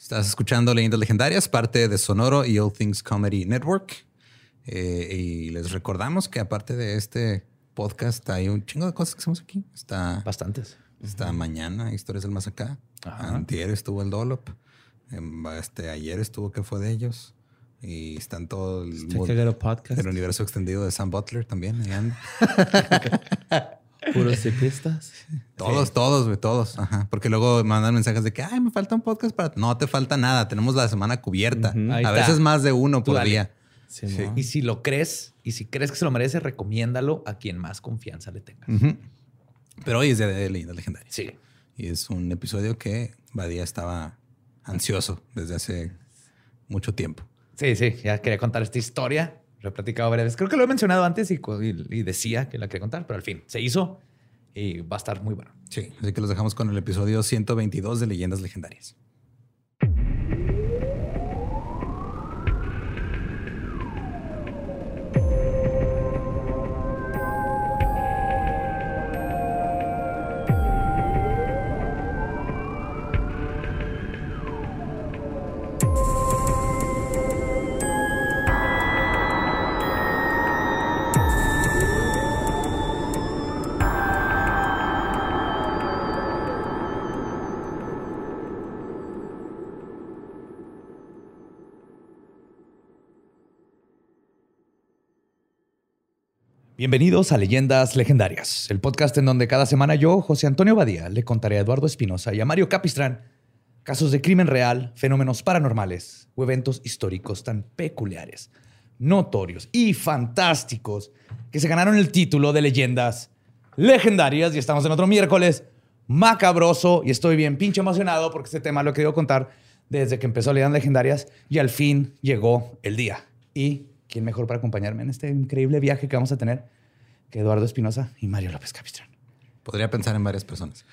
Estás escuchando Leyendas Legendarias, parte de Sonoro y All Things Comedy Network. Eh, y les recordamos que aparte de este podcast hay un chingo de cosas que hacemos aquí. Está bastantes. Está mañana Historias del Más Acá. Antier estuvo el Dolop. Em, este, ayer estuvo que fue de ellos. Y están todo el, el universo extendido de Sam Butler también. Puros ciclistas. Todos, todos, güey, todos. Ajá. Porque luego mandan mensajes de que, ay, me falta un podcast para. No te falta nada. Tenemos la semana cubierta. A veces más de uno por día. Sí, Y si lo crees, y si crees que se lo merece, recomiéndalo a quien más confianza le tengas. Pero hoy es de Leyenda Legendaria. Sí. Y es un episodio que Badía estaba ansioso desde hace mucho tiempo. Sí, sí. Ya quería contar esta historia lo he platicado. Creo que lo he mencionado antes y, y, decía que la quería contar, pero al fin se hizo y va a estar muy bueno. Sí, así que los dejamos con el episodio 122 de Leyendas Legendarias. Bienvenidos a Leyendas Legendarias, el podcast en donde cada semana yo, José Antonio Badía, le contaré a Eduardo Espinosa y a Mario Capistrán casos de crimen real, fenómenos paranormales o eventos históricos tan peculiares, notorios y fantásticos que se ganaron el título de Leyendas Legendarias y estamos en otro miércoles macabroso y estoy bien pinche emocionado porque este tema lo he querido contar desde que empezó Leyendas Legendarias y al fin llegó el día. Y ¿quién mejor para acompañarme en este increíble viaje que vamos a tener que Eduardo Espinosa y Mario López Capistrán? Podría pensar en varias personas.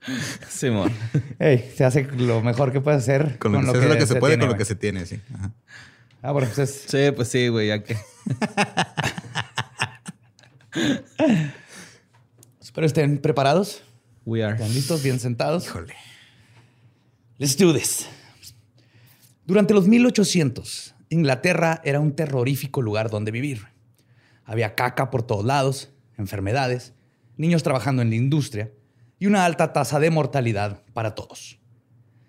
Simón. Hey, se hace lo mejor que puede hacer. Con lo, que, se, puede, con lo que se tiene, sí. Ah, bueno, pues Sí, pues sí, güey, ya que. Espero estén preparados. We are. ¿Están listos? ¿Bien sentados? Híjole. Let's do this. Durante los 1800, Inglaterra era un terrorífico lugar donde vivir. Había caca por todos lados, enfermedades, niños trabajando en la industria y una alta tasa de mortalidad para todos.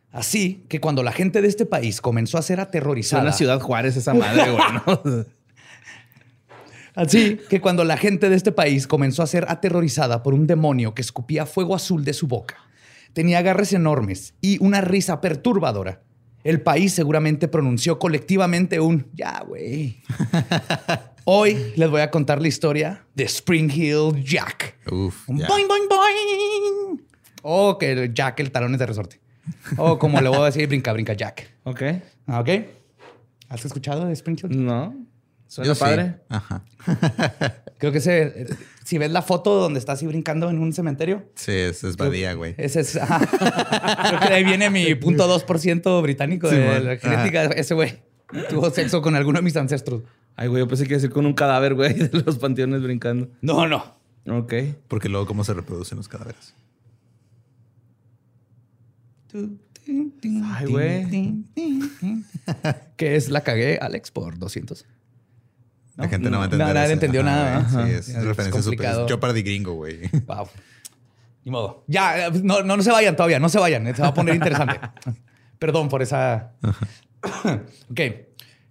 Así que cuando la gente de este país comenzó a ser aterrorizada. una ciudad Juárez esa madre, güey. Así que cuando la gente de este país comenzó a ser aterrorizada por un demonio que escupía fuego azul de su boca, tenía garras enormes y una risa perturbadora, el país seguramente pronunció colectivamente un ya, güey. Hoy les voy a contar la historia de Spring Hill Jack. Uf, boing, boing, boing. O que Jack el talones de resorte. O como le voy a decir, brinca, brinca Jack. Ok. Ok. ¿Has escuchado de Spring Hill? No. Suena padre. Ajá. Creo que se, si ves la foto donde está así brincando en un cementerio. Sí, ese es Badía, güey. Ese es. Creo que de ahí viene mi punto 2% británico de la genética. Ese güey tuvo sexo con alguno de mis ancestros. Ay, güey, yo pensé que iba a decir con un cadáver, güey, de los panteones brincando. No, no. Ok. Porque luego, ¿cómo se reproducen los cadáveres? Ay, güey. ¿Qué es la cagué, Alex, por 200? La gente no, va a entender. Nadie entendió nada. Sí, es, referencia súper. Yo para de gringo, güey. Wow. Ni modo. Ya, no, no, se vayan todavía, no se vayan. Se va a poner interesante. Perdón por esa. ok.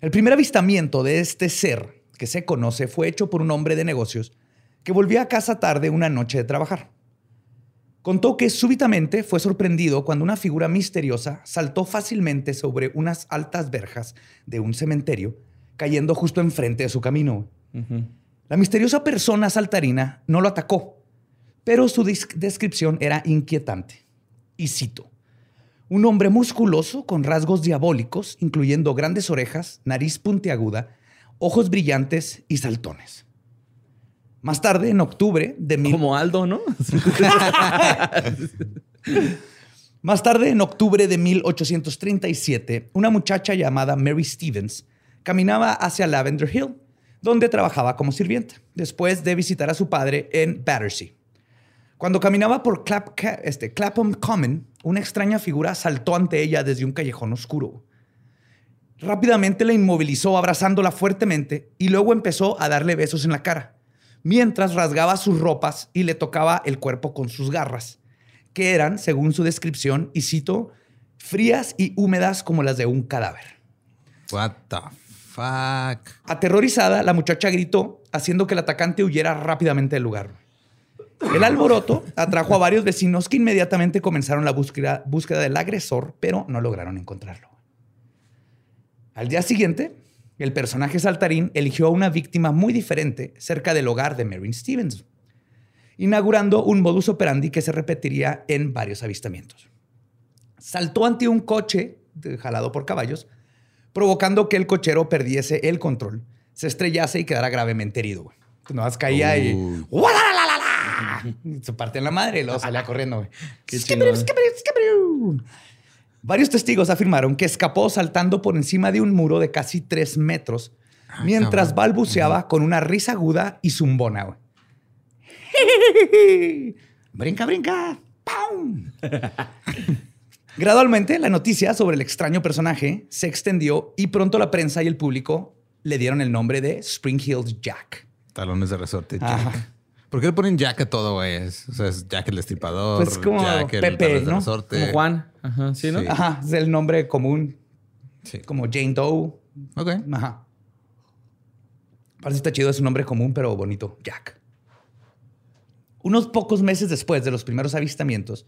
El primer avistamiento de este ser que se conoce fue hecho por un hombre de negocios que volvía a casa tarde una noche de trabajar. Contó que súbitamente fue sorprendido cuando una figura misteriosa saltó fácilmente sobre unas altas verjas de un cementerio cayendo justo enfrente de su camino. La misteriosa persona saltarina no lo atacó, pero su descripción era inquietante. Y cito, un hombre musculoso con rasgos diabólicos, incluyendo grandes orejas, nariz puntiaguda, ojos brillantes y saltones. Más tarde, en octubre de... Como Aldo, ¿no? Más tarde, en octubre de 1837, una muchacha llamada Mary Stevens caminaba hacia Lavender Hill, donde trabajaba como sirvienta, después de visitar a su padre en Battersea. Cuando caminaba por este, Clapham Common, una extraña figura saltó ante ella desde un callejón oscuro. Rápidamente la inmovilizó abrazándola fuertemente y luego empezó a darle besos en la cara, mientras rasgaba sus ropas y le tocaba el cuerpo con sus garras, que eran, según su descripción, y cito, frías y húmedas como las de un cadáver. What the Aterrorizada, la muchacha gritó, haciendo que el atacante huyera rápidamente del lugar. El alboroto atrajo a varios vecinos que inmediatamente comenzaron la búsqueda, búsqueda del agresor, pero no lograron encontrarlo. Al día siguiente, el personaje saltarín eligió a una víctima muy diferente cerca del hogar de Marin Stevens, inaugurando un modus operandi que se repetiría en varios avistamientos. Saltó ante un coche jalado por caballos, provocando que el cochero perdiese el control, se estrellase y quedara gravemente herido. No más caía y se partía en la madre y luego salía corriendo. Varios testigos afirmaron que escapó saltando por encima de un muro de casi tres metros ah, mientras balbuceaba con una risa aguda y zumbona. brinca, brinca. Gradualmente, la noticia sobre el extraño personaje se extendió y pronto la prensa y el público le dieron el nombre de Spring Hills Jack. Talones de resorte Jack. ¿Por qué le ponen Jack a todo, güey? O sea, es Jack el destripador. Pues como Jack el Pepe, ¿no? Como Juan. Ajá, sí, ¿no? Ajá, es el nombre común. Sí. Como Jane Doe. Ok. Ajá. Parece que está chido, es un nombre común, pero bonito. Jack. Unos pocos meses después de los primeros avistamientos,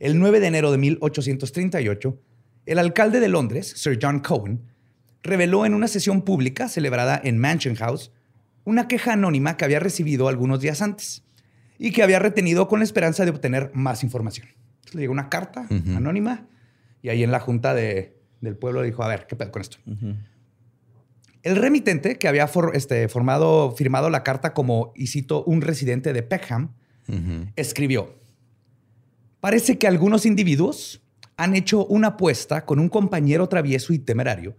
el 9 de enero de 1838, el alcalde de Londres, Sir John Cohen, reveló en una sesión pública celebrada en Mansion House una queja anónima que había recibido algunos días antes y que había retenido con la esperanza de obtener más información. le llegó una carta anónima y ahí en la junta del pueblo dijo, a ver, ¿qué pedo con esto? El remitente, que había este, formado, firmado la carta como, y cito, un residente de Peckham, escribió, parece que algunos individuos han hecho una apuesta con un compañero travieso y temerario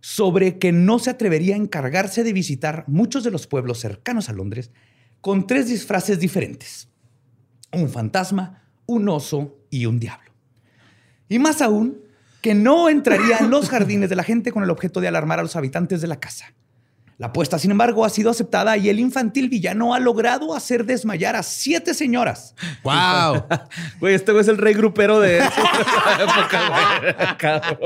sobre que no se atrevería a encargarse de visitar muchos de los pueblos cercanos a Londres con tres disfraces diferentes. Un fantasma, un oso y un diablo. Y más aún, que no entraría en los jardines de la gente con el objeto de alarmar a los habitantes de la casa. La apuesta, sin embargo, ha sido aceptada y el infantil villano ha logrado hacer desmayar a siete señoras. ¡Wow! Güey, este es el rey grupero de esa época,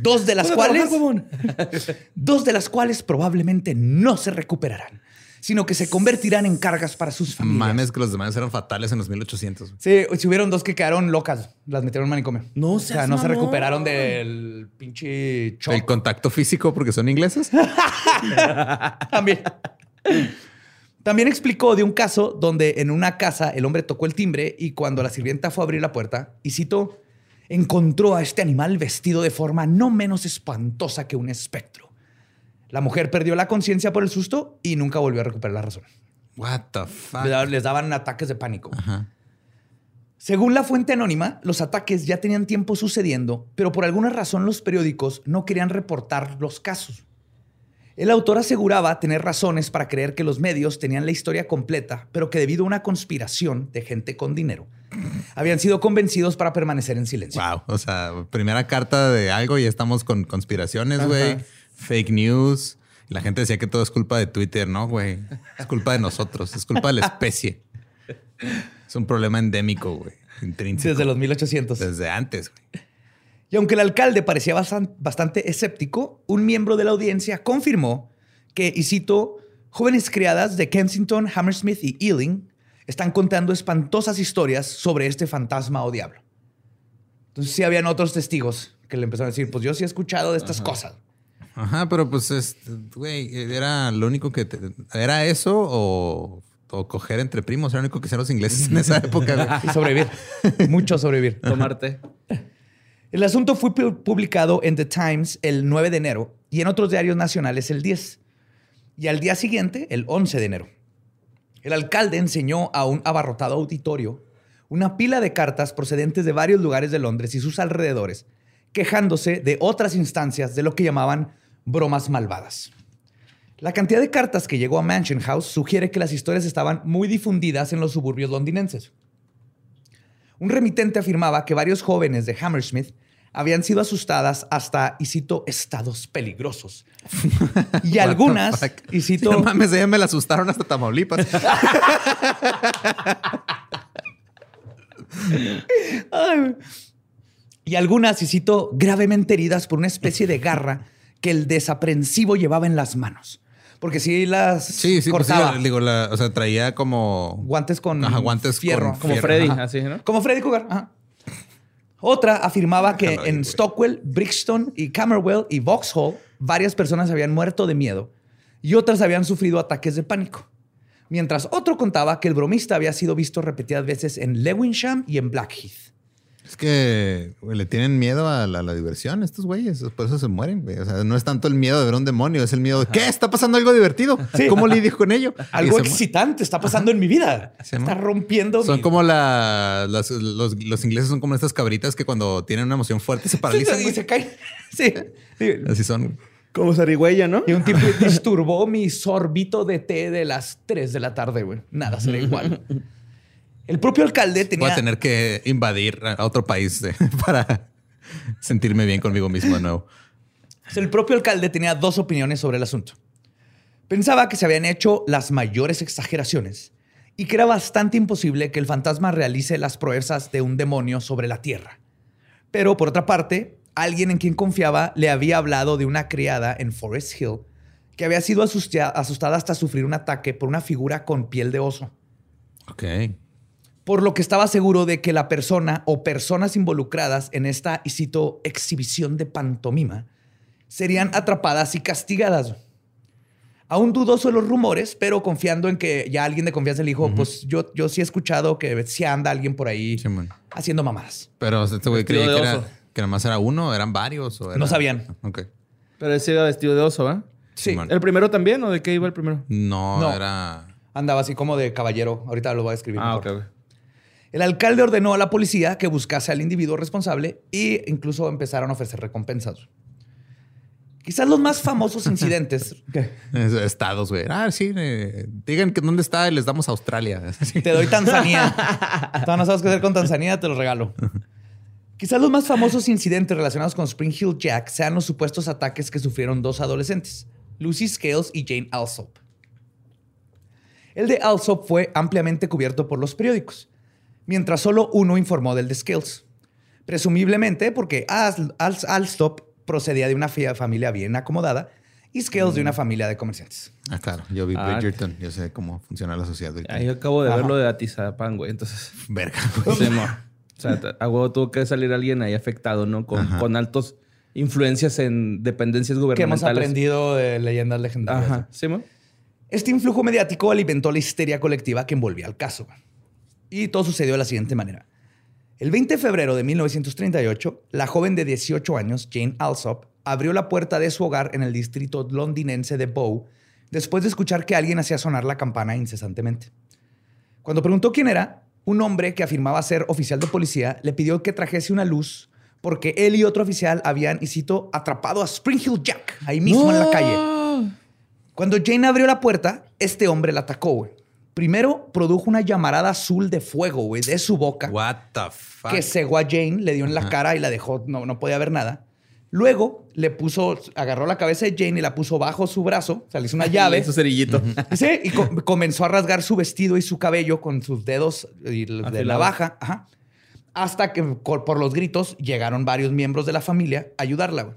dos de las cuales. dos de las cuales probablemente no se recuperarán, sino que se convertirán en cargas para sus familias. Mames, que los demás eran fatales en los 1800. Sí, si hubieron dos que quedaron locas, las metieron en manicomio. No, o sea, no se recuperaron del pinche shock. El contacto físico porque son ingleses. También. También explicó de un caso donde en una casa el hombre tocó el timbre y cuando la sirvienta fue a abrir la puerta, y citó, encontró a este animal vestido de forma no menos espantosa que un espectro. La mujer perdió la conciencia por el susto y nunca volvió a recuperar la razón. What the fuck? Les daban ataques de pánico. Según la fuente anónima, los ataques ya tenían tiempo sucediendo, pero por alguna razón los periódicos no querían reportar los casos. El autor aseguraba tener razones para creer que los medios tenían la historia completa, pero que debido a una conspiración de gente con dinero, habían sido convencidos para permanecer en silencio. Wow. O sea, primera carta de algo y estamos con conspiraciones, güey. Fake news. La gente decía que todo es culpa de Twitter, ¿no, güey? Es culpa de nosotros, es culpa de la especie. Es un problema endémico, güey. Intrínseco. Desde los 1800. Desde antes, güey. Y aunque el alcalde parecía bastante escéptico, un miembro de la audiencia confirmó que, y cito, jóvenes criadas de Kensington, Hammersmith y Ealing están contando espantosas historias sobre este fantasma o diablo. Entonces sí habían otros testigos que le empezaron a decir, pues yo sí he escuchado de estas cosas. Ajá, pero pues, este, güey, era lo único que... ¿Era eso o, coger entre primos? Era lo único que hacían los ingleses en esa época. y sobrevivir. Mucho sobrevivir. Tomarte. El asunto fue publicado en The Times el 9 de enero y en otros diarios nacionales el 10. Y al día siguiente, el 11 de enero, el alcalde enseñó a un abarrotado auditorio una pila de cartas procedentes de varios lugares de Londres y sus alrededores, quejándose de otras instancias de lo que llamaban bromas malvadas. La cantidad de cartas que llegó a Mansion House sugiere que las historias estaban muy difundidas en los suburbios londinenses. Un remitente afirmaba que varios jóvenes de Hammersmith habían sido asustadas hasta, y cito, estados peligrosos. Y algunas, y cito... no mames, ella me la asustaron hasta Tamaulipas. y algunas, y cito, gravemente heridas por una especie de garra que el desaprensivo llevaba en las manos. Porque si las sí, sí, pues cortaba. digo, o sea, traía como guantes con guantes fierro, como Freddy, así, ¿no? Como Freddy Cougar. Ajá. Otra afirmaba que en Stockwell, Brixton y Camberwell y Vauxhall varias personas habían muerto de miedo y otras habían sufrido ataques de pánico. Mientras otro contaba que el bromista había sido visto repetidas veces en Lewisham y en Blackheath. Es que le tienen miedo a la, diversión estos güeyes, por eso se mueren. O sea, no es tanto el miedo de ver un demonio, es el miedo de ¿qué? ¿Está pasando algo divertido? ¿Cómo lidio con ello? Algo excitante está pasando en mi vida. está rompiendo. Son como la, los, ingleses son como estas cabritas que cuando tienen una emoción fuerte se paralizan y se caen. Sí. Así son. Como zarigüeya, ¿no? Y un tipo disturbó mi sorbito de té de las 3 de la tarde, güey. Nada será igual. El propio alcalde tenía. Voy a tener que invadir a otro país eh, para sentirme bien conmigo mismo de nuevo. El propio alcalde tenía dos opiniones sobre el asunto. Pensaba que se habían hecho las mayores exageraciones y que era bastante imposible que el fantasma realice las proezas de un demonio sobre la tierra. Pero por otra parte, alguien en quien confiaba le había hablado de una criada en Forest Hill que había sido asustada hasta sufrir un ataque por una figura con piel de oso. Ok por lo que estaba seguro de que la persona o personas involucradas en esta, y cito, exhibición de pantomima, serían atrapadas y castigadas. Aún dudoso de los rumores, pero confiando en que ya alguien de confianza le dijo, pues yo, yo sí he escuchado que si anda alguien por ahí haciendo mamadas. Pero este güey creía que, era, que nada más era uno, eran varios. O No sabían. Ok. Pero ese iba vestido de oso, ¿eh? Sí. ¿El primero también o de qué iba el primero? No, era... Andaba así como de caballero. Ahorita lo voy a escribir. Ah, ok. El alcalde ordenó a la policía que buscase al individuo responsable e incluso empezaron a ofrecer recompensas. Quizás los más famosos incidentes. Estados, güey. Ah, sí. Eh, digan que dónde está y les damos a Australia. Te doy Tanzania. Tú no sabes qué hacer con Tanzania, te lo regalo. Quizás los más famosos incidentes relacionados con Spring Hill Jack sean los supuestos ataques que sufrieron dos adolescentes, Lucy Scales y Jane Alsop. El de Alsop fue ampliamente cubierto por los periódicos mientras solo uno informó del de Scales. Presumiblemente porque Alstop procedía de una familia bien acomodada y Scales de una mm. familia de comerciantes. Ah, claro. Yo vi ah, Bridgerton. Yo sé cómo funciona la sociedad. Ahí acabo de verlo de Atizapán, güey. Entonces... Verga. o sea, a huevo tuvo que salir alguien ahí afectado, ¿no? Con, con altos influencias en dependencias gubernamentales. Que hemos aprendido de leyendas legendarias. Ajá. ¿Sí, Este influjo mediático alimentó la histeria colectiva que envolvía al caso. Y todo sucedió de la siguiente manera. El 20 de febrero de 1938, la joven de 18 años, Jane Alsop, abrió la puerta de su hogar en el distrito londinense de Bow después de escuchar que alguien hacía sonar la campana incesantemente. Cuando preguntó quién era, un hombre que afirmaba ser oficial de policía le pidió que trajese una luz porque él y otro oficial habían, y cito, atrapado a Spring Hill Jack ahí mismo en la calle. Cuando Jane abrió la puerta, este hombre la atacó. Primero produjo una llamarada azul de fuego, güey, de su boca. What the fuck? Que cegó a Jane, le dio en la cara y la dejó, no, no podía ver nada. Luego le puso, agarró la cabeza de Jane y la puso bajo su brazo, o sea, le hizo una llave. su cerillito. Sí, y comenzó a rasgar su vestido y su cabello con sus dedos de la baja. Hasta que por los gritos llegaron varios miembros de la familia a ayudarla. Güey.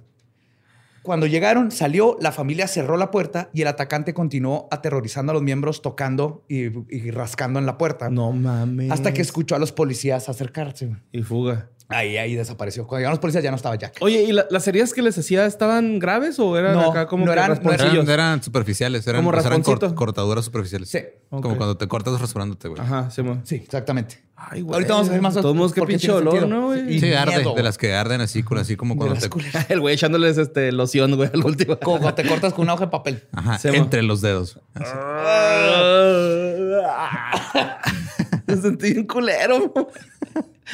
Cuando llegaron, salió, la familia cerró la puerta y el atacante continuó aterrorizando a los miembros, tocando y, rascando en la puerta. No mames. Hasta que escuchó a los policías acercarse. Y fuga. Ahí, ahí desapareció. Cuando llegaron los policías ya no estaba Jack. Oye, ¿y las heridas que les hacía estaban graves o eran acá como no eran, eran, superficiales. Eran, como eran cortaduras superficiales. Sí. Como cuando te cortas rasurándote, güey. Ajá, sí, sí exactamente. Ay, güey. Ahorita vamos a ver más. Todos modos, qué pinche olor, ¿no, güey? Sí, arde. De las que arden así, así como cuando te... El güey echándoles este loción, güey, al último. Como cuando te cortas con una hoja de papel. Ajá, entre los dedos. Me sentí un culero.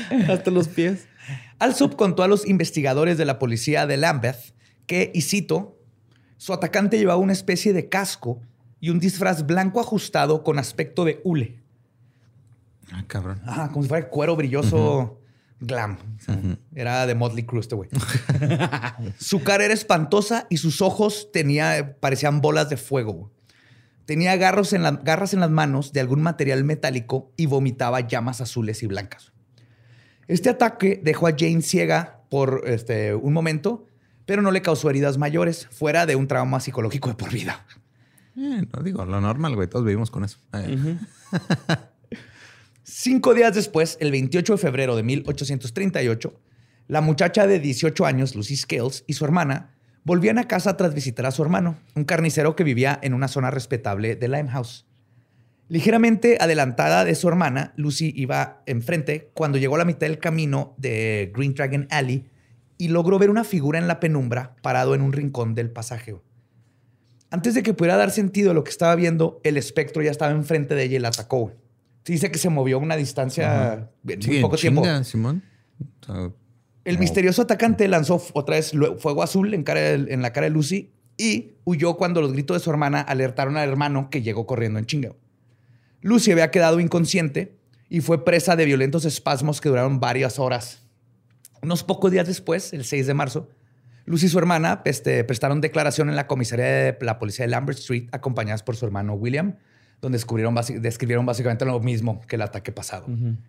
Hasta los pies. Alsop contó a los investigadores de la policía de Lambeth que, y cito, su atacante llevaba una especie de casco y un disfraz blanco ajustado con aspecto de hule. Ah, cabrón. Ah, como si fuera cuero brilloso glam. Era de Motley Crue este güey. su cara era espantosa y sus ojos tenía, parecían bolas de fuego. Tenía garros en garras en las manos de algún material metálico y vomitaba llamas azules y blancas. Este ataque dejó a Jane ciega por este, un momento, pero no le causó heridas mayores, fuera de un trauma psicológico de por vida. Eh, no digo, lo normal, güey. Todos vivimos con eso. Eh. Cinco días después, el 28 de febrero de 1838, la muchacha de 18 años, Lucy Scales, y su hermana volvían a casa tras visitar a su hermano, un carnicero que vivía en una zona respetable de Limehouse. Ligeramente adelantada de su hermana, Lucy iba enfrente cuando llegó a la mitad del camino de Green Dragon Alley y logró ver una figura en la penumbra parado en un rincón del pasaje. Antes de que pudiera dar sentido a lo que estaba viendo, el espectro ya estaba enfrente de ella y la atacó dice que se movió a una distancia en poco tiempo. Simón. El misterioso atacante lanzó otra vez fuego azul en, cara en la cara de Lucy y huyó cuando los gritos de su hermana alertaron al hermano que llegó corriendo en chinga. Lucy había quedado inconsciente y fue presa de violentos espasmos que duraron varias horas. Unos pocos días después, el 6 de marzo, Lucy y su hermana este, prestaron declaración en la comisaría de la policía de Lambert Street, acompañadas por su hermano William, donde descubrieron, describieron básicamente lo mismo que el ataque pasado.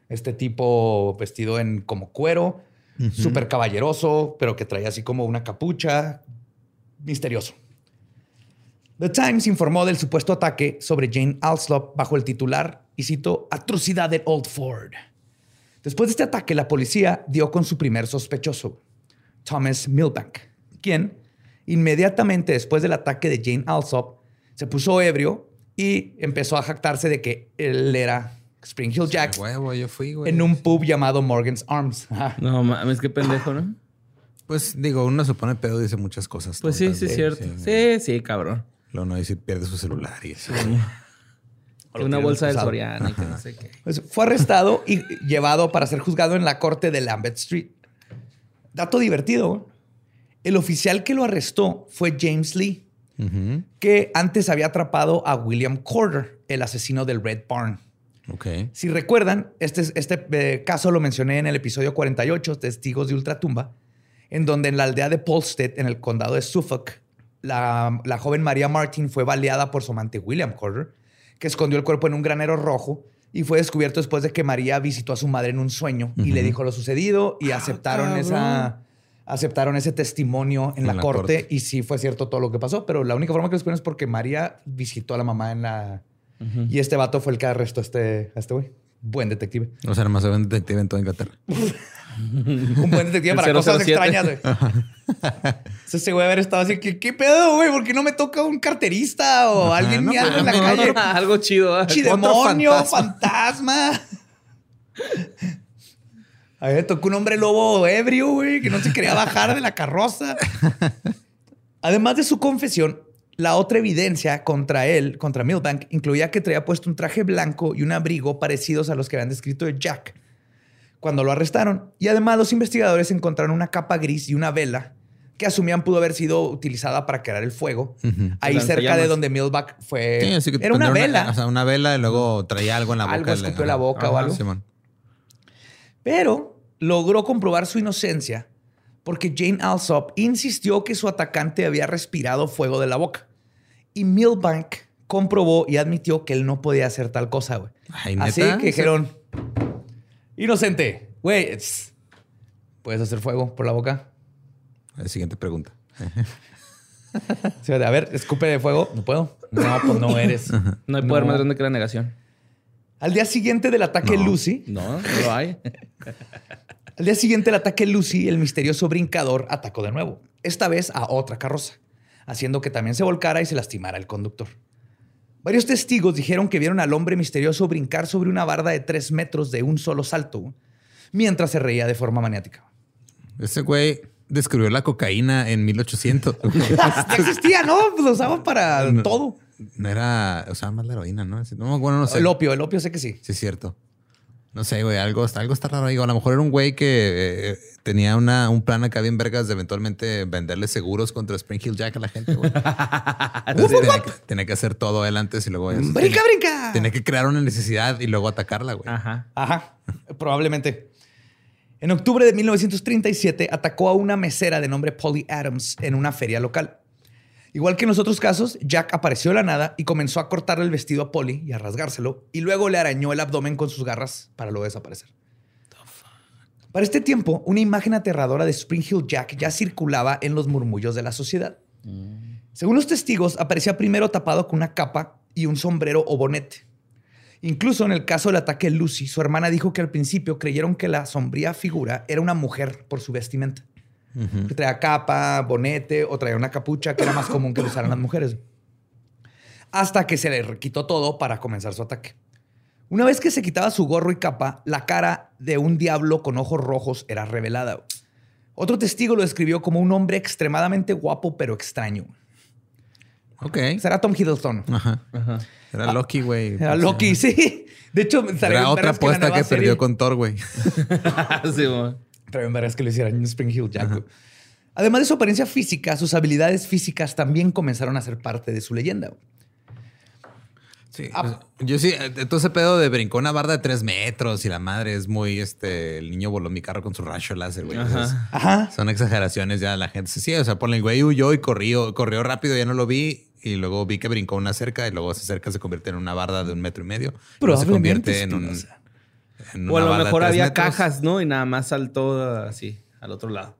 Este tipo vestido en como cuero, súper caballeroso, pero que traía así como una capucha, misterioso. The Times informó del supuesto ataque sobre Jane Alslop bajo el titular, y cito, atrocidad de Old Ford. Después de este ataque, la policía dio con su primer sospechoso, Thomas Milbank, quien, inmediatamente después del ataque de Jane Alsop, se puso ebrio y empezó a jactarse de que él era Spring Hill Jack en un pub llamado Morgan's Arms. No mames, qué pendejo, ¿no? Pues digo, uno se pone pedo y dice muchas cosas. Pues sí, sí, es cierto. Sí, sí, cabrón. Lo no dice pierde su celular y eso. Una bolsa de Soriana y que no sé qué. Pues fue arrestado y llevado para ser juzgado en la corte de Lambeth Street. Dato divertido. El oficial que lo arrestó fue James Lee, que antes había atrapado a William Corder, el asesino del Red Barn. Okay. Si recuerdan, este, este eh, caso lo mencioné en el episodio 48, Testigos de Ultratumba, en donde en la aldea de Polstead, en el condado de Suffolk, la, joven María Martin fue baleada por su amante William Corder, que escondió el cuerpo en un granero rojo y fue descubierto después de que María visitó a su madre en un sueño y le dijo lo sucedido y ah, aceptaron esa aceptaron ese testimonio en, la, corte, y sí fue cierto todo lo que pasó, pero la única forma que lo es porque María visitó a la mamá en la... Y este vato fue el que arrestó a este, a este güey. Buen detective. O sea, nomás buen detective en toda Inglaterra. un buen detective para cosas extrañas, güey. ese güey haber estado así, ¿qué, qué pedo, güey? ¿Por qué no me toca un carterista o alguien no, en la calle? algo chido. ¿eh? Chidemonio, fantasma. A me tocó un hombre lobo ebrio, güey, que no se quería bajar de la carroza. Además de su confesión, la otra evidencia contra él, contra Milbank, incluía que traía puesto un traje blanco y un abrigo parecidos a los que habían descrito de Jack cuando lo arrestaron. Y además los investigadores encontraron una capa gris y una vela que asumían pudo haber sido utilizada para crear el fuego. Ahí cerca de donde Milbank fue. Era una vela. o sea, una vela y luego traía algo en la boca. Algo escupió la boca o algo. Simón. Pero logró comprobar su inocencia porque Jane Alsop insistió que su atacante había respirado fuego de la boca. Y Milbank comprobó y admitió que él no podía hacer tal cosa, güey. Así que dijeron, inocente, güey, ¿puedes hacer fuego por la boca? La siguiente pregunta. a ver, escupe de fuego. No puedo. No, pues no eres. No hay poder más grande que la negación. Al día siguiente del ataque Lucy. No, no lo hay. al día siguiente del ataque Lucy, el misterioso brincador atacó de nuevo, esta vez a otra carroza, haciendo que también se volcara y se lastimara el conductor. Varios testigos dijeron que vieron al hombre misterioso brincar sobre una barda de tres metros de un solo salto, mientras se reía de forma maniática. Ese güey descubrió la cocaína en 1800. ya existía, ¿no? Pues lo usaban para todo. No era, o sea, más la heroína, ¿no? no bueno, no sé. El opio, el opio sé que sí. Sí, es cierto. No sé, güey, algo, algo está raro a lo mejor era un güey que eh, tenía una, un plan acá bien vergas de eventualmente venderle seguros contra Spring Hill Jack a la gente, güey. tenía, que hacer todo él antes y luego... ¡Brinca, tenía, brinca! Tenía que crear una necesidad y luego atacarla, güey. Ajá. Ajá. Probablemente. En octubre de 1937 atacó a una mesera de nombre Polly Adams en una feria local. Igual que en los otros casos, Jack apareció de la nada y comenzó a cortarle el vestido a Polly y a rasgárselo, y luego le arañó el abdomen con sus garras para luego desaparecer. Para este tiempo, una imagen aterradora de Spring Hill Jack ya circulaba en los murmullos de la sociedad. Según los testigos, aparecía primero tapado con una capa y un sombrero o bonete. Incluso en el caso del ataque de Lucy, su hermana dijo que al principio creyeron que la sombría figura era una mujer por su vestimenta traía capa, bonete o traía una capucha que era más común que lo usaran las mujeres. Hasta que se le quitó todo para comenzar su ataque. Una vez que se quitaba su gorro y capa, la cara de un diablo con ojos rojos era revelada. Otro testigo lo describió como un hombre extremadamente guapo pero extraño. Ok. Será Tom Hiddleston. Ajá. Era Loki, güey. Era Loki, sí. De hecho, era otra apuesta que, perdió con Thor, güey. sí, güey. Traen vergas que lo hicieran en Spring Hill Jack. Además de su apariencia física, sus habilidades físicas también comenzaron a ser parte de su leyenda. Sí. Ah. yo sí, todo ese pedo de brincó una barda de tres metros y la madre es muy, este, el niño voló mi carro con su rayo láser, güey. Ajá. Son exageraciones ya la gente. Sí, o sea, ponle el güey huyó y corrió, corrió rápido, ya no lo vi y luego vi que brincó una cerca y luego esa cerca se convierte en una barda de un metro y medio. Pero se convierte en un o a lo mejor había cajas, ¿no? Y nada más saltó así, al otro lado.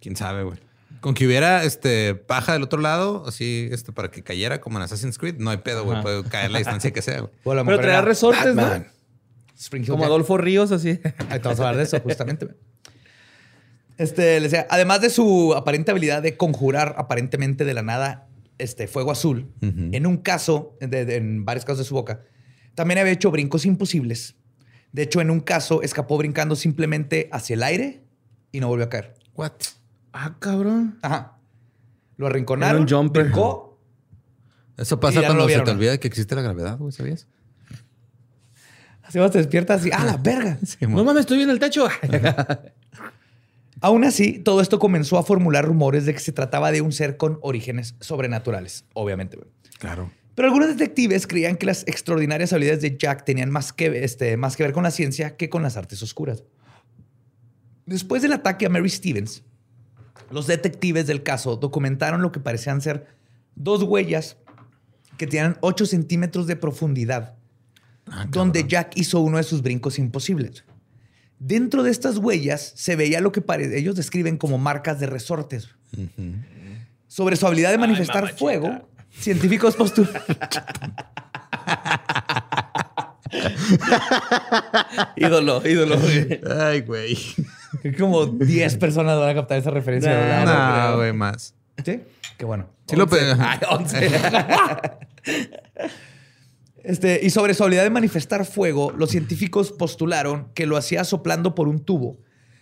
Quién sabe, güey. Con que hubiera este paja del otro lado, así, este, para que cayera como en Assassin's Creed, no hay pedo, güey. Puede caer la distancia que sea, güey. Pero traía resortes, ¿no? como Adolfo Ríos, así. Ahí vamos a hablar de eso, justamente. Este, le decía, además de su aparente habilidad de conjurar aparentemente de la nada este fuego azul, en un caso, en varios casos de su boca, también había hecho brincos imposibles de hecho, en un caso escapó brincando simplemente hacia el aire y no volvió a caer. What? Ah, cabrón. Ajá. Lo arrinconaron. un jumper. Brincó, Eso pasa cuando se te olvida que existe la gravedad, güey, ¿sabías? Así vas, te despiertas y ¡ah, la verga! no mames, estoy en el techo. Aún así, todo esto comenzó a formular rumores de que se trataba de un ser con orígenes sobrenaturales, obviamente. Claro. Pero algunos detectives creían que las extraordinarias habilidades de Jack tenían más que, este, más que ver con la ciencia que con las artes oscuras. Después del ataque a Mary Stevens, los detectives del caso documentaron lo que parecían ser dos huellas que tenían 8 centímetros de profundidad, ah, donde Jack hizo uno de sus brincos imposibles. Dentro de estas huellas se veía lo que ellos describen como marcas de resortes. Sobre su habilidad de manifestar fuego, Científicos postulan. ídolo, ídolo. Ay, güey. Como 10 personas van a captar esa referencia. No, güey, más. ¿Sí? Qué bueno. Sí lo Ay, 11. Este, y sobre su habilidad de manifestar fuego, los científicos postularon que lo hacía soplando por un tubo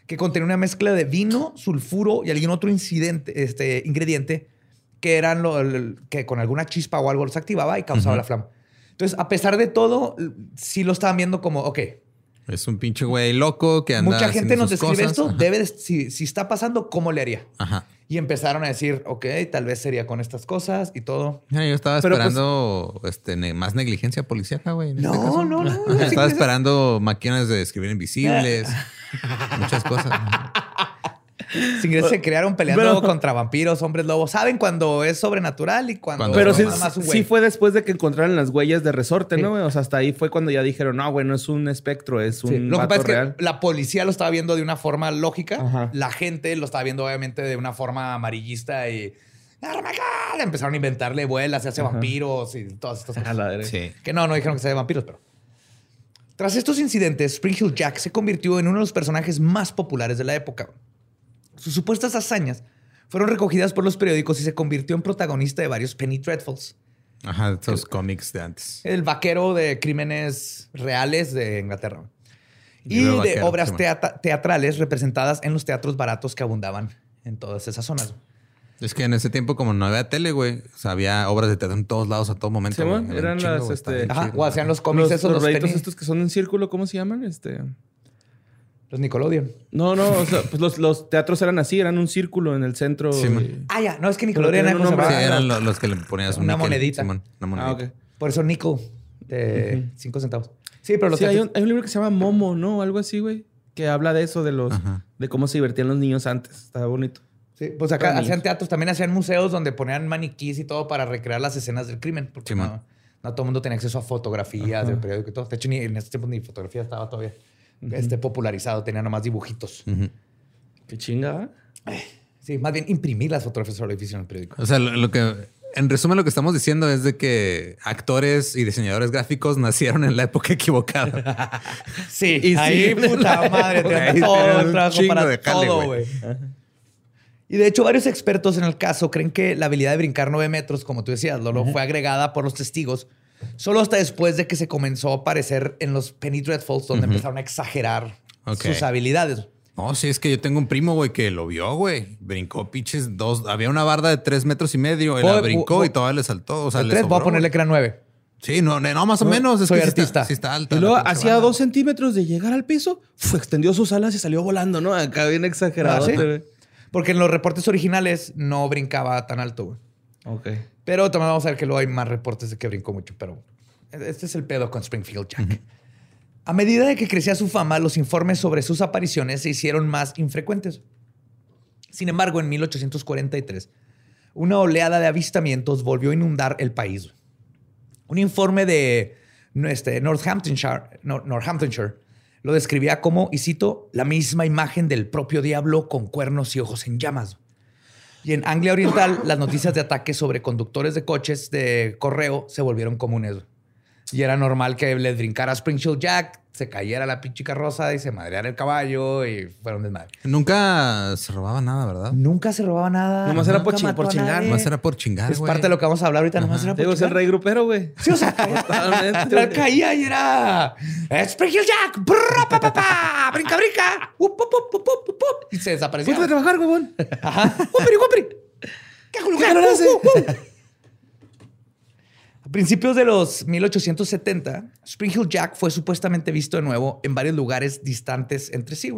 que contenía una mezcla de vino, sulfuro y algún otro incidente, este, ingrediente que eran lo, que con alguna chispa o algo los activaba y causaba la flama. Entonces, a pesar de todo, sí lo estaban viendo como, ok. Es un pinche güey loco que anda. Mucha gente nos describe esto. Debe si, si, está pasando, ¿cómo le haría? Ajá. Y empezaron a decir, ok, tal vez sería con estas cosas y todo. yo estaba pues, esperando este, más negligencia policíaca, güey. No, este no, no, no, Estaba esperando máquinas de escribir invisibles, muchas cosas. Sin se crearon peleando contra vampiros, hombres lobos. Saben cuando es sobrenatural y cuando. pero sí, sí, fue después de que encontraron las huellas de resorte, ¿no? O sea, hasta ahí fue cuando ya dijeron, no, güey, no es un espectro, es un. Lo que pasa es que la policía lo estaba viendo de una forma lógica. La gente lo estaba viendo, obviamente, de una forma amarillista y. Empezaron a inventarle vuelas, se hace vampiros y todas estas cosas. Sí. Que no, no dijeron que sea de vampiros, pero. Tras estos incidentes, Spring Hill Jack se convirtió en uno de los personajes más populares de la época. Sus supuestas hazañas fueron recogidas por los periódicos y se convirtió en protagonista de varios Penny Dreadfuls. Ajá, esos cómics de antes. El vaquero de crímenes reales de Inglaterra. Y, de obras teatrales representadas en los teatros baratos que abundaban en todas esas zonas. Es que en ese tiempo, como no había tele, güey, o sea, había obras de teatro en todos lados a todo momento. Sí, eran las, este... Ajá, o hacían los cómics esos. Los, los estos que son en círculo, ¿cómo se llaman? Este... Los Nickelodeon. No, no, o sea, pues los, teatros eran así, eran un círculo en el centro. Sí, Ah, ya, no, es que Nickelodeon era un Sí, eran los, que le ponías una monedita. una monedita. Ah, Por eso Nickel, de 5 centavos. Sí, pero los sí, hay, un, hay un libro que se llama Momo, ¿no? Algo así, güey. Que habla de eso, de los de cómo se divertían los niños antes. Estaba bonito. Sí, pues acá hacían teatros, también hacían museos donde ponían maniquís y todo para recrear las escenas del crimen. Porque no, no, todo el mundo tenía acceso a fotografías del periódico y todo. De hecho, ni en ese tiempo ni fotografía estaba todavía este, popularizado, tenía nomás dibujitos. Qué chinga. Sí, más bien imprimir las fotografías sobre edificio en el periódico. O sea, lo, que, en resumen, lo que estamos diciendo es de que actores y diseñadores gráficos nacieron en la época equivocada. sí, y ahí, puta madre, te todo el trabajo para todo, güey. Y de hecho, varios expertos en el caso creen que la habilidad de brincar nueve metros, como tú decías, Lolo, fue agregada por los testigos Solo hasta después de que se comenzó a aparecer en los Penny Dreadfuls, donde empezaron a exagerar sus habilidades. No, sí, es que yo tengo un primo, güey, que lo vio, güey. Brincó pinches dos. Había una barda de tres metros y medio. Él la brincó y todavía le saltó. O sea, le tres, voy a ponerle que era nueve. Sí, no, no, más o menos. Es Soy que artista. Sí está, alta. Y luego, hacía dos centímetros de llegar al piso, fue, extendió sus alas y salió volando, ¿no? Acá bien exagerado. Ah, Porque en los reportes originales no brincaba tan alto, güey. Ok. Pero también vamos a ver que luego hay más reportes de que brincó mucho, pero este es el pedo con Springfield Jack. A medida de que crecía su fama, los informes sobre sus apariciones se hicieron más infrecuentes. Sin embargo, en 1843, una oleada de avistamientos volvió a inundar el país. Un informe de este, Northamptonshire, Northamptonshire lo describía como, y cito, la misma imagen del propio diablo con cuernos y ojos en llamas. Y en Anglia Oriental, las noticias de ataques sobre conductores de coches de correo se volvieron comunes. Y era normal que le brincara Springfield Jack, se cayera la pinche carroza y se madreara el caballo y fueron desmadre. Nunca se robaba nada, ¿verdad? Nunca se robaba nada. Nomás era por, chingar. Nomás era por chingar, Es parte de lo que vamos a hablar ahorita. Nomás era por Digo, es el rey grupero, güey. Sí, o sea, Totalmente. caía y era Springfield Jack. brinca, brinca. y se desapareció. Fuiste a trabajar, huevón. Ajá. Wupiri, wupiri. ¿Qué, ¿Qué lo hace? A principios de los 1870, Spring Hill Jack fue supuestamente visto de nuevo en varios lugares distantes entre sí.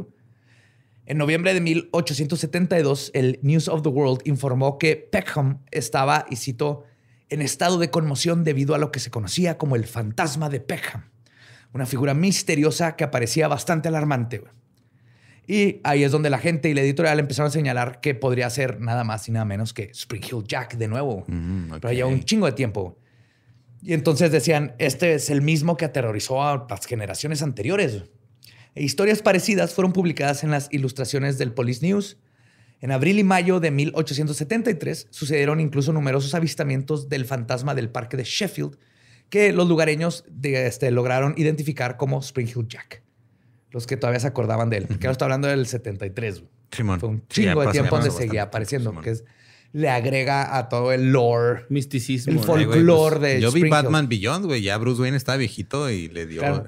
En noviembre de 1872, el News of the World informó que Peckham estaba, y cito, en estado de conmoción debido a lo que se conocía como el fantasma de Peckham, una figura misteriosa que aparecía bastante alarmante. Y ahí es donde la gente y la editorial empezaron a señalar que podría ser nada más y nada menos que Spring Hill Jack de nuevo. Mm, Pero ya un chingo de tiempo. Y entonces decían, este es el mismo que aterrorizó a las generaciones anteriores. E historias parecidas fueron publicadas en las ilustraciones del Police News. En abril y mayo de 1873 sucedieron incluso numerosos avistamientos del fantasma del parque de Sheffield que los lugareños de este, lograron identificar como Spring Hill Jack. Los que todavía se acordaban de él. Porque ahora está hablando del 73. Fue un chingo de tiempo donde seguía apareciendo. Que es le agrega a todo el lore, misticismo, el folclore pues, de Yo vi Batman Beyond, güey. Ya Bruce Wayne estaba viejito y le dio. Ay,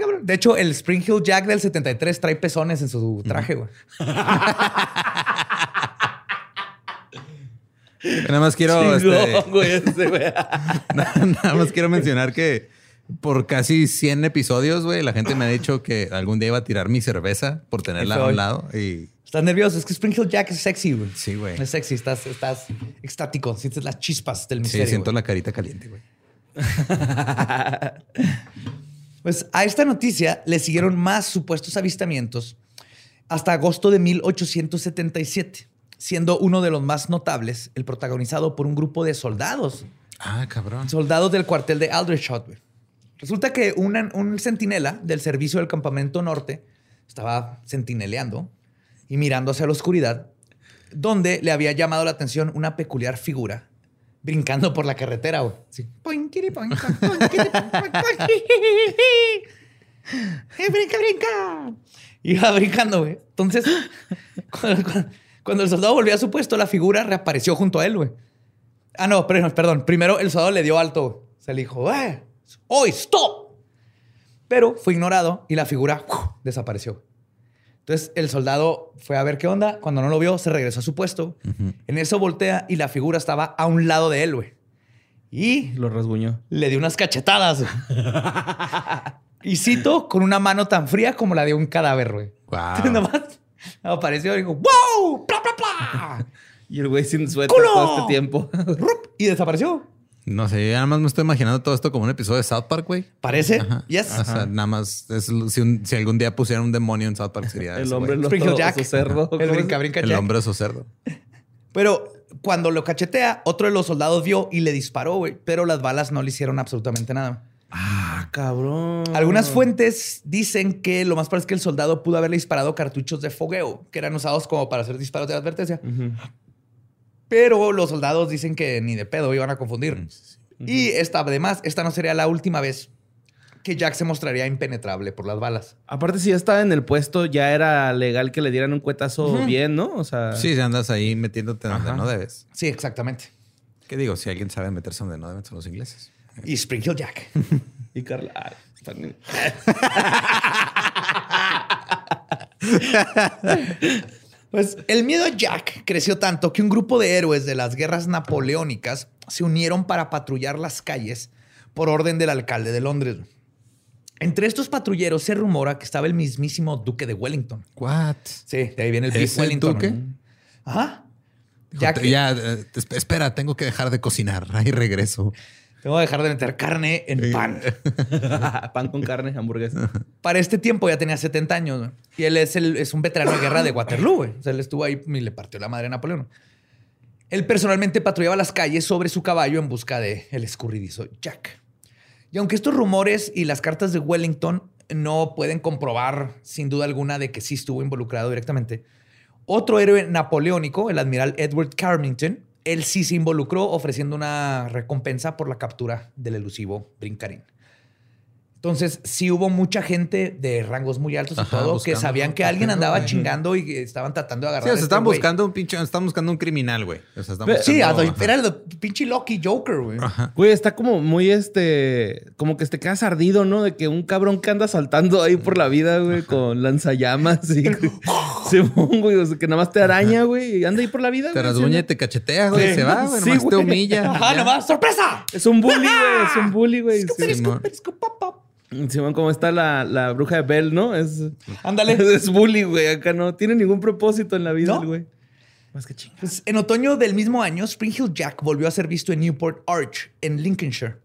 cabrón. De hecho, el Spring Hill Jack del 73 trae pezones en su traje, güey. nada más quiero. Este, nada más quiero mencionar que por casi 100 episodios, güey, la gente me ha dicho que algún día iba a tirar mi cerveza por tenerla a un lado y Estás nervioso. Es que Spring Hill Jack es sexy, güey. Sí, güey. Es sexy. Estás, estás extático. Sientes las chispas del misterio. Sí, siento la carita caliente, güey. pues a esta noticia le siguieron más supuestos avistamientos hasta agosto de 1877, siendo uno de los más notables el protagonizado por un grupo de soldados. Ah, cabrón. Soldados del cuartel de Aldershot, güey. Resulta que un centinela del servicio del campamento norte estaba centineleando y mirando hacia la oscuridad, donde le había llamado la atención una peculiar figura brincando por la carretera. Güey. brinca, brinca. Iba brincando, güey. Entonces, cuando, el soldado volvió a su puesto, la figura reapareció junto a él, güey. Ah, no, perdón. Primero el soldado le dio alto. Se le dijo, ¡eh! ¡Hoy, stop! Pero fue ignorado y la figura desapareció. Entonces el soldado fue a ver qué onda. Cuando no lo vio, se regresó a su puesto. En eso voltea y la figura estaba a un lado de él, güey. Y lo rasguñó. Le dio unas cachetadas. y cito con una mano tan fría como la de un cadáver, güey. Wow. Nomás apareció y dijo, ¡Wow! ¡Pla, pla, pla! y el güey sin suéter todo este tiempo. y desapareció. No sé, yo nada más me estoy imaginando todo esto como un episodio de South Park, güey. Parece. Yes. O sea, nada más, si, algún día pusieran un demonio en South Park sería El hombre lo Jack. cerdo. El brinca, brinca El hombre su cerdo. Pero cuando lo cachetea, otro de los soldados vio y le disparó, güey. Pero las balas no le hicieron absolutamente nada. Ah, cabrón. Algunas fuentes dicen que lo más probable es que el soldado pudo haberle disparado cartuchos de fogueo, que eran usados como para hacer disparos de advertencia. Pero los soldados dicen que ni de pedo iban a confundir. Mm, y esta, además, esta no sería la última vez que Jack se mostraría impenetrable por las balas. Aparte, si ya estaba en el puesto, ya era legal que le dieran un cuetazo bien, ¿no? O sea. Sí, si andas ahí metiéndote donde no debes. Sí, exactamente. ¿Qué digo? Si alguien sabe meterse donde no deben, son los ingleses. Y Spring Hill Jack. y Carla. Pues el miedo a Jack creció tanto que un grupo de héroes de las guerras napoleónicas se unieron para patrullar las calles por orden del alcalde de Londres. Entre estos patrulleros se rumora que estaba el mismísimo duque de Wellington. What? Sí, de ahí viene el Wellington. duque? Ajá. Ya, ya eh, espera, tengo que dejar de cocinar. Ahí regreso. Tengo que dejar de meter carne en pan. pan con carne, hamburguesa. Para este tiempo ya tenía 70 años. Y él es, el, es un veterano de guerra de Waterloo. O sea, él estuvo ahí y le partió la madre a Napoleón. Él personalmente patrullaba las calles sobre su caballo en busca de el escurridizo Jack. Y aunque estos rumores y las cartas de Wellington no pueden comprobar sin duda alguna de que sí estuvo involucrado directamente, otro héroe napoleónico, el admiral Edward Carmington, él sí se involucró ofreciendo una recompensa por la captura del elusivo Brincarín. Entonces, sí hubo mucha gente de rangos muy altos y todo que sabían que alguien andaba chingando y estaban tratando de agarrar. Sí, o sea, este buscando un pinche, estaban buscando un criminal, güey. O sea, sí, era el pinche Lucky Joker, güey. Güey, está como muy este, como que te quedas ardido, ¿no? De que un cabrón que anda saltando ahí por la vida, güey, con lanzallamas y güey, o sea, que nada más te araña, güey, y anda ahí por la vida. Te rasguña y te cachetea, güey, se va, güey, nomás te humilla. Ajá, nomás, sorpresa. Es un bully, güey, es un bully, güey. Simón, como está la, la, bruja de Bell, ¿no? Es. Ándale. Es bully, güey. Acá no tiene ningún propósito en la vida, güey. Más que chingados. Pues, en otoño del mismo año, Spring Hill Jack volvió a ser visto en Newport Arch, en Lincolnshire.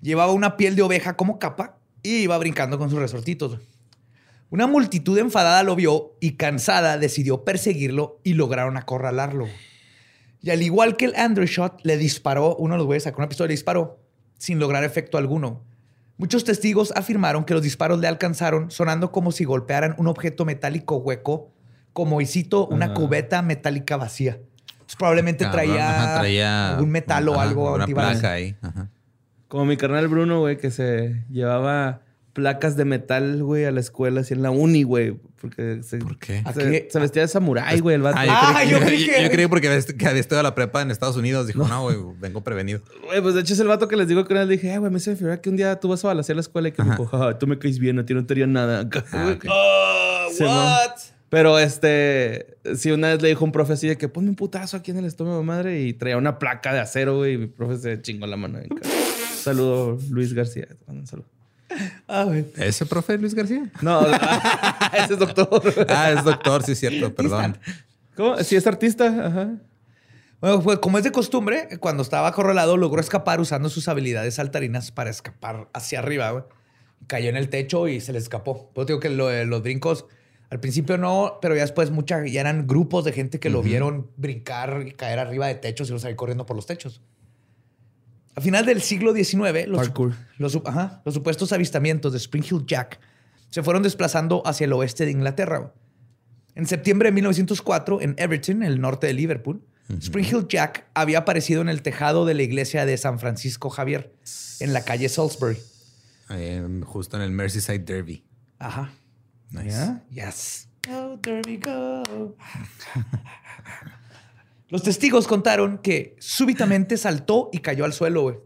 Llevaba una piel de oveja como capa y iba brincando con sus resortitos. Una multitud enfadada lo vio y cansada decidió perseguirlo y lograron acorralarlo. Y al igual que el Andrew Shot, le disparó, uno de los güeyes sacó una pistola y le disparó sin lograr efecto alguno. Muchos testigos afirmaron que los disparos le alcanzaron sonando como si golpearan un objeto metálico hueco, como, y cito, una cubeta metálica vacía. probablemente traía, un metal o algo una placa ahí. Como mi carnal Bruno, güey, que se llevaba placas de metal, güey, a la escuela, así en la uni, güey. Porque se, ¿Por qué? Se, vestía de samurái, güey, el vato. Ah, yo, creí, que... yo, creí porque que había estado a la prepa en Estados Unidos. Dijo, no, güey, vengo prevenido. Güey, pues de hecho es el vato que les digo que una vez dije, eh, güey, me hizo figura que un día tú vas a balasear la escuela y que me dijo, ah, tú me caes bien, a ti no te haría nada. Ah, what? Pero este, si una vez le dijo un profe así de que ponme un putazo aquí en el estómago, madre, y traía una placa de acero, güey, y mi profe se chingó la mano. Saludo, Luis García. Un saludo. Ah, ¿Ese profe Luis García? No, ese es doctor. ah, es doctor, sí, es cierto, perdón. ¿Cómo? Sí, es artista. Ajá. Bueno, pues como es de costumbre, cuando estaba acorralado logró escapar usando sus habilidades saltarinas para escapar hacia arriba. Cayó en el techo y se le escapó. Pues digo que los brincos al principio no, pero ya después mucha, ya eran grupos de gente que lo vieron brincar y caer arriba de techos y los ahí corriendo por los techos. A final del siglo XIX, los, los, supuestos avistamientos de Spring Hill Jack se fueron desplazando hacia el oeste de Inglaterra. En septiembre de 1904, en Everton, el norte de Liverpool, Spring Hill Jack había aparecido en el tejado de la iglesia de San Francisco Javier, en la calle Salisbury. justo en el Merseyside Derby. Ajá. Nice. Yes. Go, Derby, go. Los testigos contaron que súbitamente saltó y cayó al suelo, güey.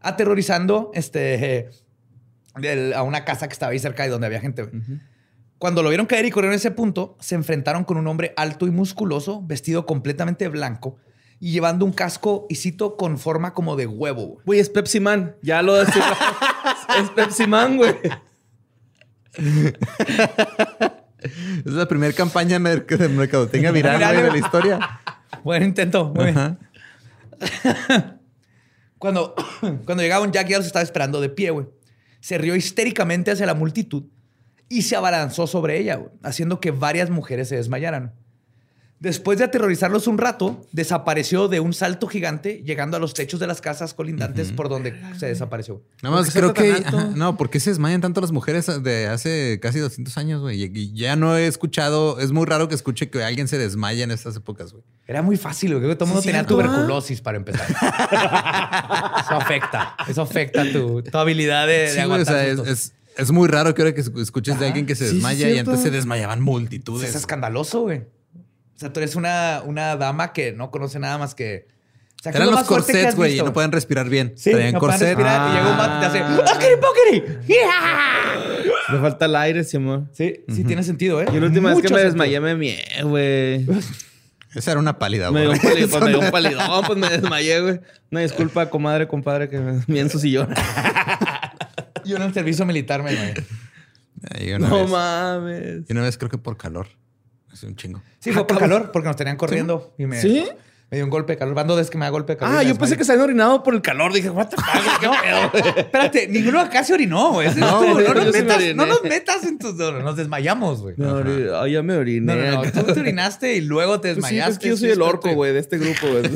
Aterrorizando este, a una casa que estaba ahí cerca de donde había gente. Cuando lo vieron caer y corrieron a ese punto, se enfrentaron con un hombre alto y musculoso, vestido completamente blanco y llevando un casco, y cito, con forma como de huevo. Güey, es Pepsi Man. Ya lo decía. es Pepsi Man, güey. es la primera campaña de mercadotecnia viral de la historia. Buen intento. Muy bien. cuando, cuando llegaron, Jack ya los estaba esperando de pie, güey. Se rió histéricamente hacia la multitud y se abalanzó sobre ella, haciendo que varias mujeres se desmayaran. Después de aterrorizarlos un rato, desapareció de un salto gigante, llegando a los techos de las casas colindantes por donde se desapareció. Nada más creo que. no, ¿por qué se desmayan tanto las mujeres de hace casi 200 años, güey? Y ya no he escuchado. Es muy raro que escuche que alguien se desmaya en estas épocas, güey. Era muy fácil, güey. Creo que todo el mundo tenía tuberculosis para empezar. eso afecta. Eso afecta tu, habilidad de, aguantar. es, muy raro que ahora que escuches de alguien que se desmaya y antes se desmayaban multitudes. Es escandaloso, güey. O sea, tú eres una, una dama que no conoce nada más que. O sea, Eran los corsets, güey, y no pueden respirar bien. Sí, no pueden respirar. Y llega un vato y te hace ¡Ah, ¡Yeah! Me falta el aire, Simón. Sí, sí tiene sentido, ¿eh? Y la última vez que me desmayé me mié, güey. Esa era una pálida, güey. Me dio un palidón, me dio un palidón, pues me desmayé, güey. Una disculpa, comadre, compadre, que me mié en su sillón. Yo en el servicio militar me No mames. Y una vez creo que por calor. Hace un chingo. Sí, fue por calor, porque nos tenían corriendo. Y me, ¿Sí? Me dio un golpe de calor. Van dos que me da golpe de calor. Ah, yo pensé que se habían orinado por el calor. Dije, what the fuck, qué pedo. Espérate, ninguno acá se orinó, güey. No, no, no, nos metas, no nos metas en tus... No, nos desmayamos, güey. No, ya me oriné. No, no, Tú te orinaste y luego te desmayaste. Pues sí, es que yo soy el orco, güey, de este grupo, güey.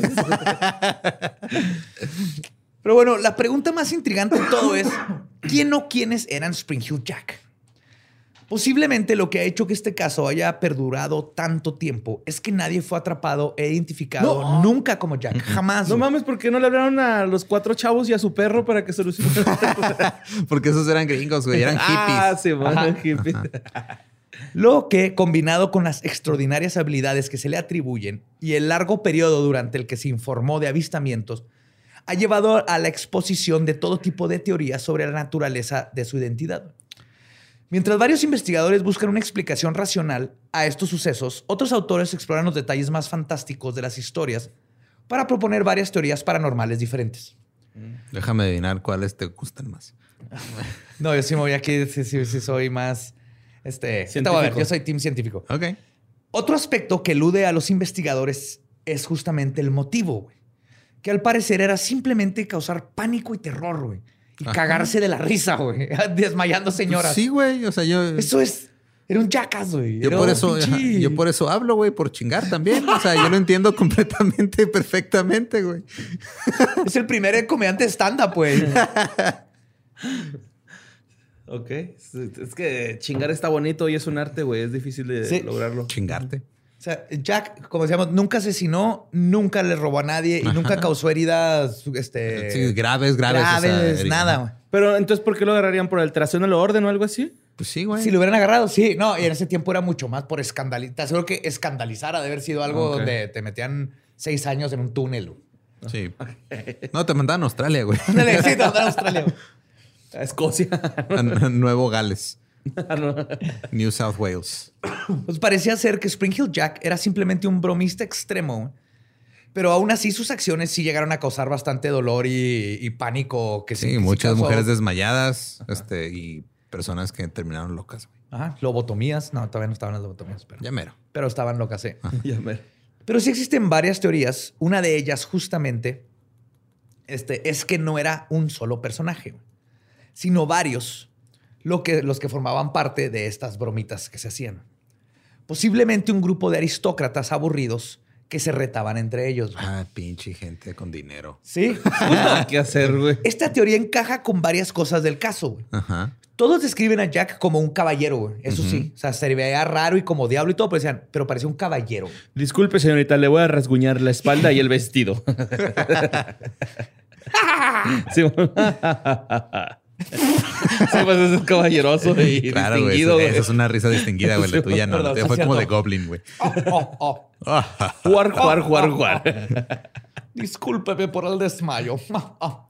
Pero bueno, la pregunta más intrigante de todo es, ¿quién o quiénes eran Spring Hill Jack? Posiblemente lo que ha hecho que este caso haya perdurado tanto tiempo es que nadie fue atrapado e identificado nunca como Jack. Jamás. No mames, ¿por qué no le hablaron a los cuatro chavos y a su perro para que solucionen? Porque esos eran gringos, güey. Eran hippies. Ah, sí, hippies. Lo que, combinado con las extraordinarias habilidades que se le atribuyen y el largo periodo durante el que se informó de avistamientos, ha llevado a la exposición de todo tipo de teorías sobre la naturaleza de su identidad. Mientras varios investigadores buscan una explicación racional a estos sucesos, otros autores exploran los detalles más fantásticos de las historias para proponer varias teorías paranormales diferentes. Déjame adivinar cuáles te gustan más. no, yo sí me voy aquí, sí, sí, soy más... Este, yo soy team científico. Ok. Otro aspecto que elude a los investigadores es justamente el motivo, Que al parecer era simplemente causar pánico y terror, güey y cagarse de la risa, güey. Desmayando señoras. Sí, güey. O sea, yo. Eso es. Era un jackass, güey. Yo por eso, yo por eso hablo, güey, por chingar también. O sea, yo lo entiendo completamente, perfectamente, güey. Es el primer comediante stand-up, güey. ok. Es que chingar está bonito y es un arte, güey. Es difícil de lograrlo. Chingarte. O sea, Jack, como decíamos, nunca asesinó, nunca le robó a nadie y nunca causó heridas este, sí, graves, graves. Graves, nada. Pero entonces, ¿por qué lo agarrarían? ¿Por alteración del orden o algo así? Pues sí, güey. Si lo hubieran agarrado, sí. No, y en ese tiempo era mucho más por escandalizar. Seguro que escandalizar ha de haber sido algo donde te metían seis años en un túnel. Sí. No, te mandaban a Australia, güey. sí, te mandaban a Australia. A Escocia. Nuevo Gales. New South Wales. Pues parecía ser que Spring Hill Jack era simplemente un bromista extremo, pero aún así sus acciones sí llegaron a causar bastante dolor y, pánico. Que sí, muchas mujeres desmayadas este, y personas que terminaron locas. Ajá, lobotomías. No, todavía no estaban las lobotomías. Pero, ya mero. Pero estaban locas, sí. Ya mero. Pero sí existen varias teorías. Una de ellas justamente este, es que no era un solo personaje, sino varios lo que, los que formaban parte de estas bromitas que se hacían. Posiblemente un grupo de aristócratas aburridos que se retaban entre ellos. Ah, pinche gente con dinero. Sí. ¿Qué hacer, güey? Esta teoría encaja con varias cosas del caso, güey. Ajá. Todos describen a Jack como un caballero, güey. Eso sí. O sea, se veía raro y como diablo y todo, pero decían, pero parecía un caballero. Disculpe, señorita, le voy a rasguñar la espalda y el vestido. sí. pues es caballeroso y claro, distinguido, güey. Esa es una risa distinguida, güey. La tuya no. Fue como de Goblin, güey. jugar, jugar, jugar, jugar. Discúlpeme por el desmayo.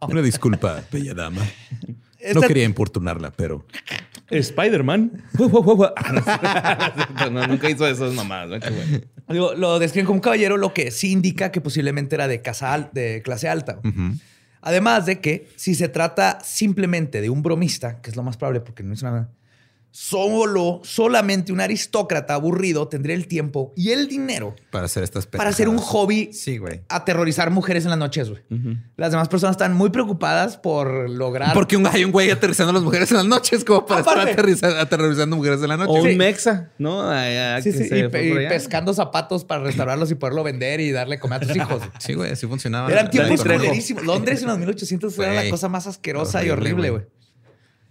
Una disculpa, bella dama. No quería importunarla, pero Spider-Man. no, nunca hizo eso, mamás. Lo describen como un caballero, lo que sí indica que posiblemente era de, casa de clase alta. Además de que si se trata simplemente de un bromista, que es lo más probable porque no hizo nada, Solo, solamente un aristócrata aburrido tendría el tiempo y el dinero para hacer estas Para hacer un hobby. Sí, güey. Aterrorizar mujeres en las noches, güey. Las demás personas están muy preocupadas por lograr. Porque hay un güey aterrizando a las mujeres en las noches, como para estar aterrorizando mujeres en la noche. O un mexa, ¿no? sí, sí. Y, pescando zapatos para restaurarlos y poderlo vender y darle comer a tus hijos. sí, güey, así funcionaba. Eran tiempos Londres en los 1800 fue la cosa más asquerosa y horrible, güey.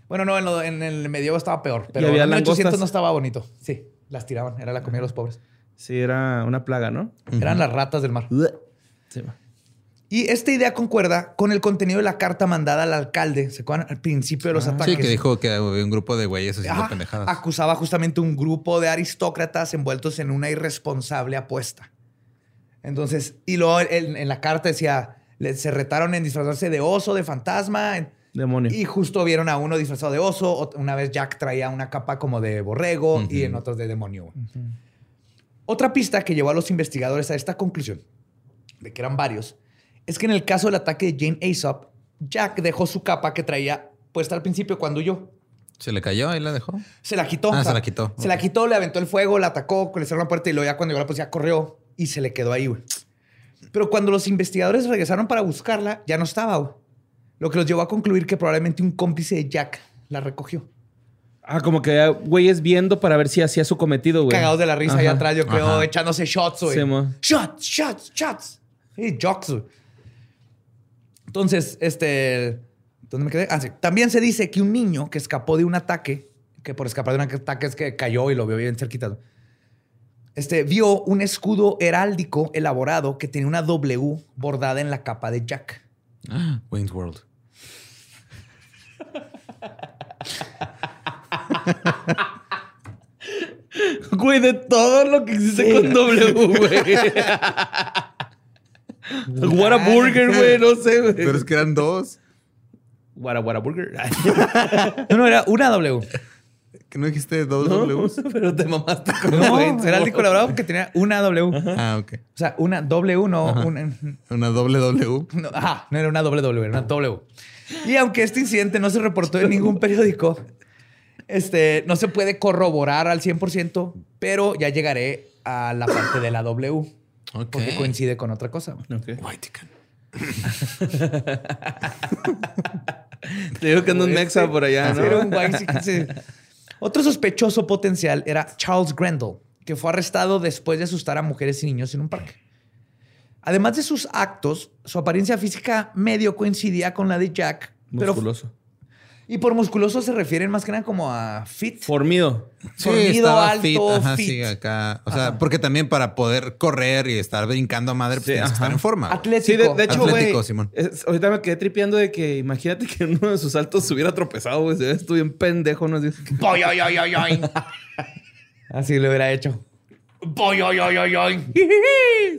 Bueno, no, en, el medievo estaba peor, pero en 1800 no estaba bonito. Sí, las tiraban, era la comida de los pobres. Sí, era una plaga, ¿no? Eran las ratas del mar. Sí. Y esta idea concuerda con el contenido de la carta mandada al alcalde, ¿se acuerdan? Al principio de los ataques. Sí, que dijo que había un grupo de güeyes haciendo pendejadas. Acusaba justamente un grupo de aristócratas envueltos en una irresponsable apuesta. Entonces, y luego en, la carta decía, se retaron en disfrazarse de oso, de fantasma, y justo vieron a uno disfrazado de oso. Una vez Jack traía una capa como de borrego y en otros de demonio. Otra pista que llevó a los investigadores a esta conclusión, de que eran varios, es que en el caso del ataque de Jane Aesop, Jack dejó su capa que traía puesta al principio cuando huyó. ¿Se le cayó y la dejó? Se la quitó. Ah, se la quitó. Se la quitó, le aventó el fuego, la atacó, le cerró la puerta y luego ya cuando llegó la policía corrió y se le quedó ahí, Pero cuando los investigadores regresaron para buscarla, ya no estaba, güey. Lo que los llevó a concluir que probablemente un cómplice de Jack la recogió. Ah, como que güeyes viendo para ver si hacía su cometido, güey. Cagados de la risa allá atrás, yo creo, echándose shots, güey. shots, shots, shots. Sí, jocks, güey. Entonces, este. ¿Dónde me quedé? Ah, sí. También se dice que un niño que escapó de un ataque, que por escapar de un ataque es que cayó y lo vio bien cerquita, este, vio un escudo heráldico elaborado que tenía una W bordada en la capa de Jack. Ah, Wayne's World. Güey, de todo lo que existe con W, güey. Burger, güey, no sé, güey. Pero es que eran dos. Burger. no, no, era una W. ¿Que no dijiste dos W? Pero te mamaste con no, Era el colaborador que tenía una W. Ah, ok. O sea, una W, no una... una doble W. No, ajá, no era una doble W, era una W. Y aunque este incidente no se reportó en ningún periódico, este, no se puede corroborar al 100%, pero ya llegaré a la parte de la W. Okay. Porque coincide con otra cosa. Okay. Te digo que anda un mexa por allá, ¿no? Era un sí. Otro sospechoso potencial era Charles Grendel, que fue arrestado después de asustar a mujeres y niños en un parque. Además de sus actos, su apariencia física medio coincidía con la de Jack. Musculoso. Y por musculoso se refieren más que nada como a fit. Formido. Formido, alto, fit. Sí, acá. O sea, porque también para poder correr y estar brincando a madre, pues tienes que estar en forma. Atlético. Sí, de, hecho, Atlético, Simón. ahorita me quedé tripeando de que imagínate que uno de sus saltos se hubiera tropezado, güey. Se estuvo bien pendejo, ¿no? ¡Boy, ay, ay, ay, ay! Así lo hubiera hecho. ¡Boy, ay, ay, ay, ay!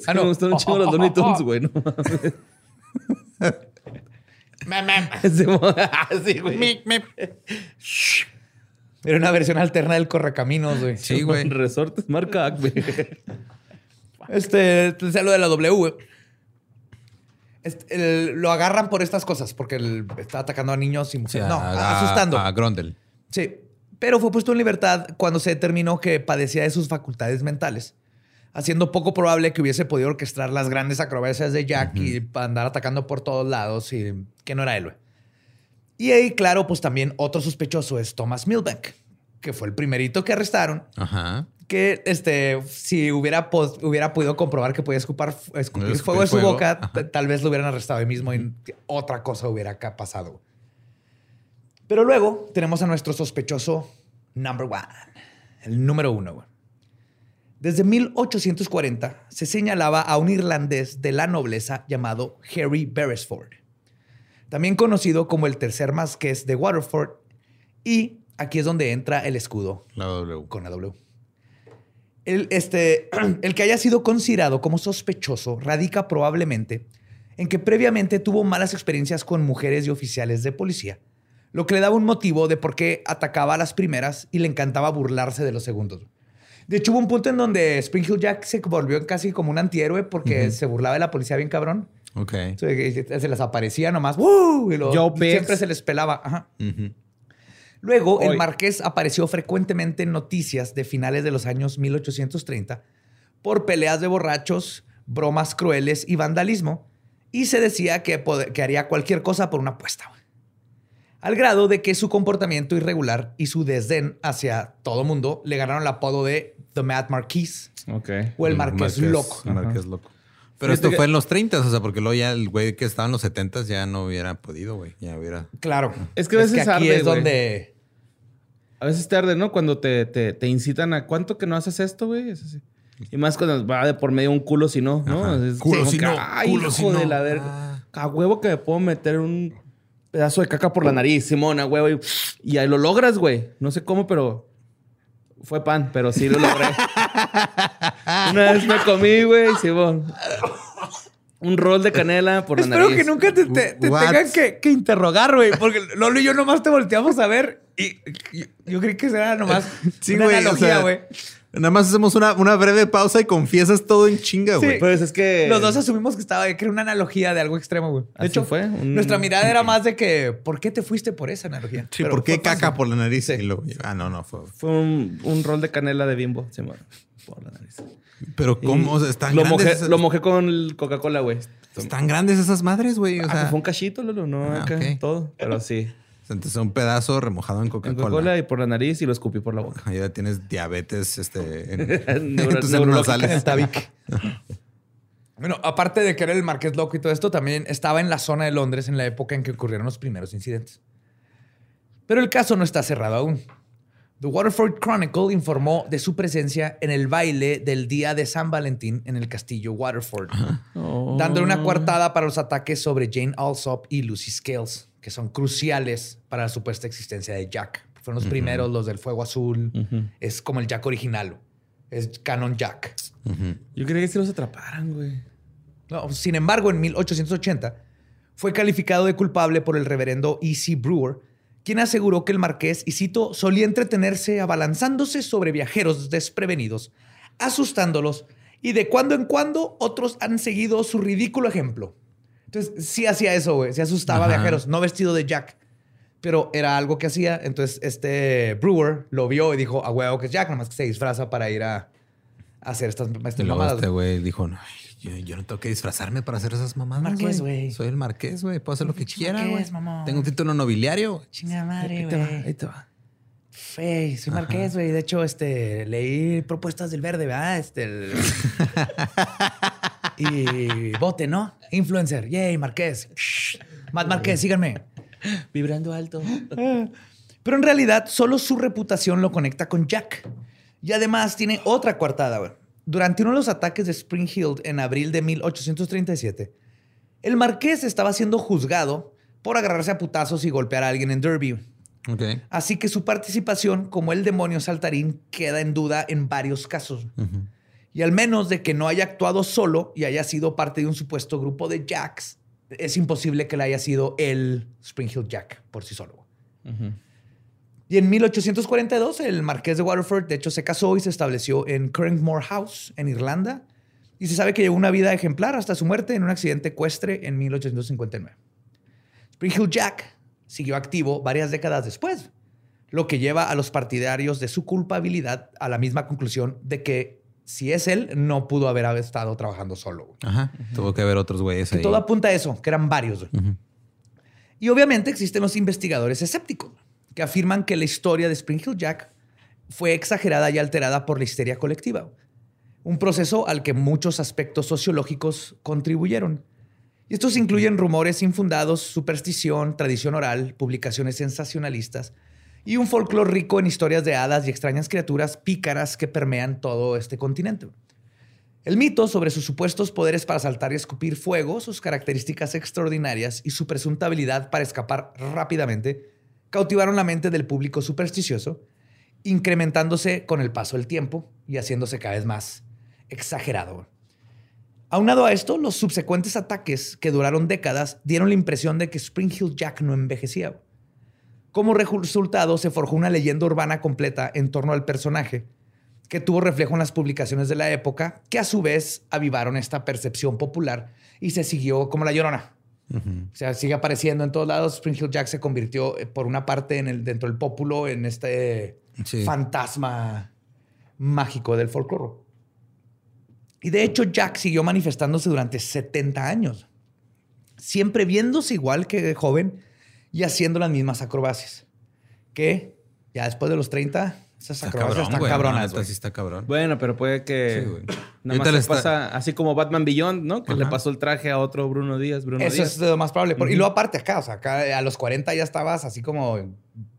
ah, no. Me gustan un chingo los Looney Tunes, güey. No Era una versión alterna del Correcaminos, güey. Sí, güey. Resortes marca güey. Este, sea lo de la W, este, lo agarran por estas cosas, porque está atacando a niños y mujeres. no, asustando. A Grondel. Sí. Pero fue puesto en libertad cuando se determinó que padecía de sus facultades mentales haciendo poco probable que hubiese podido orquestar las grandes acrobacias de Jack y andar atacando por todos lados y que no era él. Y ahí, claro, pues también otro sospechoso es Thomas Milbank, que fue el primerito que arrestaron. Ajá. Que este, si hubiera, hubiera podido comprobar que podía escupar, escupir fuego de su boca, tal vez lo hubieran arrestado ahí mismo y otra cosa hubiera pasado. Pero luego tenemos a nuestro sospechoso number one, el número uno. Desde 1840 se señalaba a un irlandés de la nobleza llamado Harry Beresford, también conocido como el tercer masqués de Waterford, y aquí es donde entra el escudo la w. con la W. El, este, el que haya sido considerado como sospechoso radica probablemente en que previamente tuvo malas experiencias con mujeres y oficiales de policía, lo que le daba un motivo de por qué atacaba a las primeras y le encantaba burlarse de los segundos. De hecho, hubo un punto en donde Spring Hill Jack se volvió casi como un antihéroe porque se burlaba de la policía bien cabrón. Ok. se les aparecía nomás. ¡Woo! Y siempre se les pelaba. Ajá. Luego, el marqués apareció frecuentemente en noticias de finales de los años 1830 por peleas de borrachos, bromas crueles y vandalismo, y se decía que, que haría cualquier cosa por una apuesta. Al grado de que su comportamiento irregular y su desdén hacia todo mundo le ganaron el apodo de The Mad Marquis. O el Marqués, Loco. El Marqués Loco. Pero esto fue en los 30, o sea, porque luego ya el güey que estaba en los 70 ya no hubiera podido, güey. Ya hubiera. Claro. Es que a veces aquí es donde. A veces tarde, ¿no? Cuando te, te, incitan a cuánto que no haces esto, güey. Es así. Y más cuando va de por medio un culo si no, ¿no? culo si no. Ay, culo hijo de la verga. A huevo que me puedo meter un pedazo de caca por la nariz, Simona, huevo. Y, y ahí lo logras, güey. No sé cómo, pero fue pan, pero sí lo logré. Una vez me comí, güey, Simón. Un rol de canela por la nariz. Espero que nunca te, tengan que, interrogar, güey. Porque Lolo y yo nomás te volteamos a ver y, yo creí que era nomás sí, una analogía, güey. Nada más hacemos una, una, breve pausa y confiesas todo en chinga, güey. Sí, pues es que. Los dos asumimos que estaba, que era una analogía de algo extremo, güey. De hecho, fue. Nuestra mirada era más de que, ¿por qué te fuiste por esa analogía? Sí, ¿por qué caca por la nariz? ah, no, no, fue. Fue un, un, rol de canela de bimbo, sí, por la nariz. Pero, ¿cómo? están lo mojé, lo mojé con Coca-Cola, güey. Están grandes esas madres, güey. O ah, sea... fue un cachito, Lolo, no ah, acá, todo. Pero sí. Entonces un pedazo remojado en Coca-Cola. Coca-Cola y por la nariz y lo escupí por la boca. Ahí ya tienes diabetes este, en, en tus bueno, aparte de que era el Marqués Loco y todo esto, también estaba en la zona de Londres en la época en que ocurrieron los primeros incidentes. Pero el caso no está cerrado aún. The Waterford Chronicle informó de su presencia en el baile del día de San Valentín en el castillo Waterford, dándole una coartada para los ataques sobre Jane Alsop y Lucy Scales que son cruciales para la supuesta existencia de Jack. Fueron los primeros, los del Fuego Azul. Es como el Jack original. Es Canon Jack. Yo creía que se los atraparan, güey. No, sin embargo, en 1880 fue calificado de culpable por el reverendo E.C. Brewer, quien aseguró que el marqués, y cito, solía entretenerse abalanzándose sobre viajeros desprevenidos, asustándolos, y de cuando en cuando otros han seguido su ridículo ejemplo. Entonces, sí hacía eso, güey. Se asustaba a viajeros, no vestido de Jack. Pero era algo que hacía. Entonces, este Brewer lo vio y dijo, a huevo que es Jack, nomás que se disfraza para ir a, hacer estas, estas mamadas. Este güey dijo, no, yo, no tengo que disfrazarme para hacer esas mamadas. Marqués, güey. Soy el marqués, güey. Puedo hacer lo que quiera, güey. Tengo un título nobiliario. Chinga madre, güey. Ahí te va. Fey, soy marqués, güey. De hecho, este, leí propuestas del verde, ¿verdad? Este. y vote, ¿no? Influencer. Yay, Marqués. Más Marqués, síganme. Vibrando alto. Pero en realidad, solo su reputación lo conecta con Jack. Y además tiene otra coartada. Durante uno de los ataques de Spring Hill en abril de 1837, el marqués estaba siendo juzgado por agarrarse a putazos y golpear a alguien en Derby. Así que su participación como el demonio saltarín queda en duda en varios casos. Y al menos de que no haya actuado solo y haya sido parte de un supuesto grupo de Jacks, es imposible que le haya sido el Spring Hill Jack por sí solo. Y en 1842, el marqués de Waterford, de hecho, se casó y se estableció en Currangmore House, en Irlanda. Y se sabe que llevó una vida ejemplar hasta su muerte en un accidente ecuestre en 1859. Spring Hill Jack siguió activo varias décadas después, lo que lleva a los partidarios de su culpabilidad a la misma conclusión de que si es él, no pudo haber estado trabajando solo. Ajá. Tuvo que haber otros güeyes ahí. todo apunta a eso, que eran varios. Y obviamente existen los investigadores escépticos que afirman que la historia de Spring Hill Jack fue exagerada y alterada por la histeria colectiva. Un proceso al que muchos aspectos sociológicos contribuyeron. Y estos incluyen rumores infundados, superstición, tradición oral, publicaciones sensacionalistas y un folclore rico en historias de hadas y extrañas criaturas pícaras que permean todo este continente. El mito sobre sus supuestos poderes para saltar y escupir fuego, sus características extraordinarias y su presunta habilidad para escapar rápidamente cautivaron la mente del público supersticioso, incrementándose con el paso del tiempo y haciéndose cada vez más exagerado. Aunado a esto, los subsecuentes ataques que duraron décadas dieron la impresión de que Spring Hill Jack no envejecía Como resultado, se forjó una leyenda urbana completa en torno al personaje, que tuvo reflejo en las publicaciones de la época, que a su vez avivaron esta percepción popular y se siguió como la llorona. O sea, sigue apareciendo en todos lados. Spring Hill Jack se convirtió, eh, por una parte, en el, dentro del pópulo, en este fantasma mágico del folclore. Y de hecho, Jack siguió manifestándose durante 70 años, siempre viéndose igual que joven y haciendo las mismas acrobacias. Que ya después de los 30 esas está acrobacias están cabronas. sí está cabrón. Bueno, pero puede que sí, nada más se pasa así como Batman Beyond, ¿no? Que le pasó el traje a otro Bruno Díaz. Bruno Eso es lo más probable. Y luego aparte acá, o sea, acá a los 40 ya estabas así como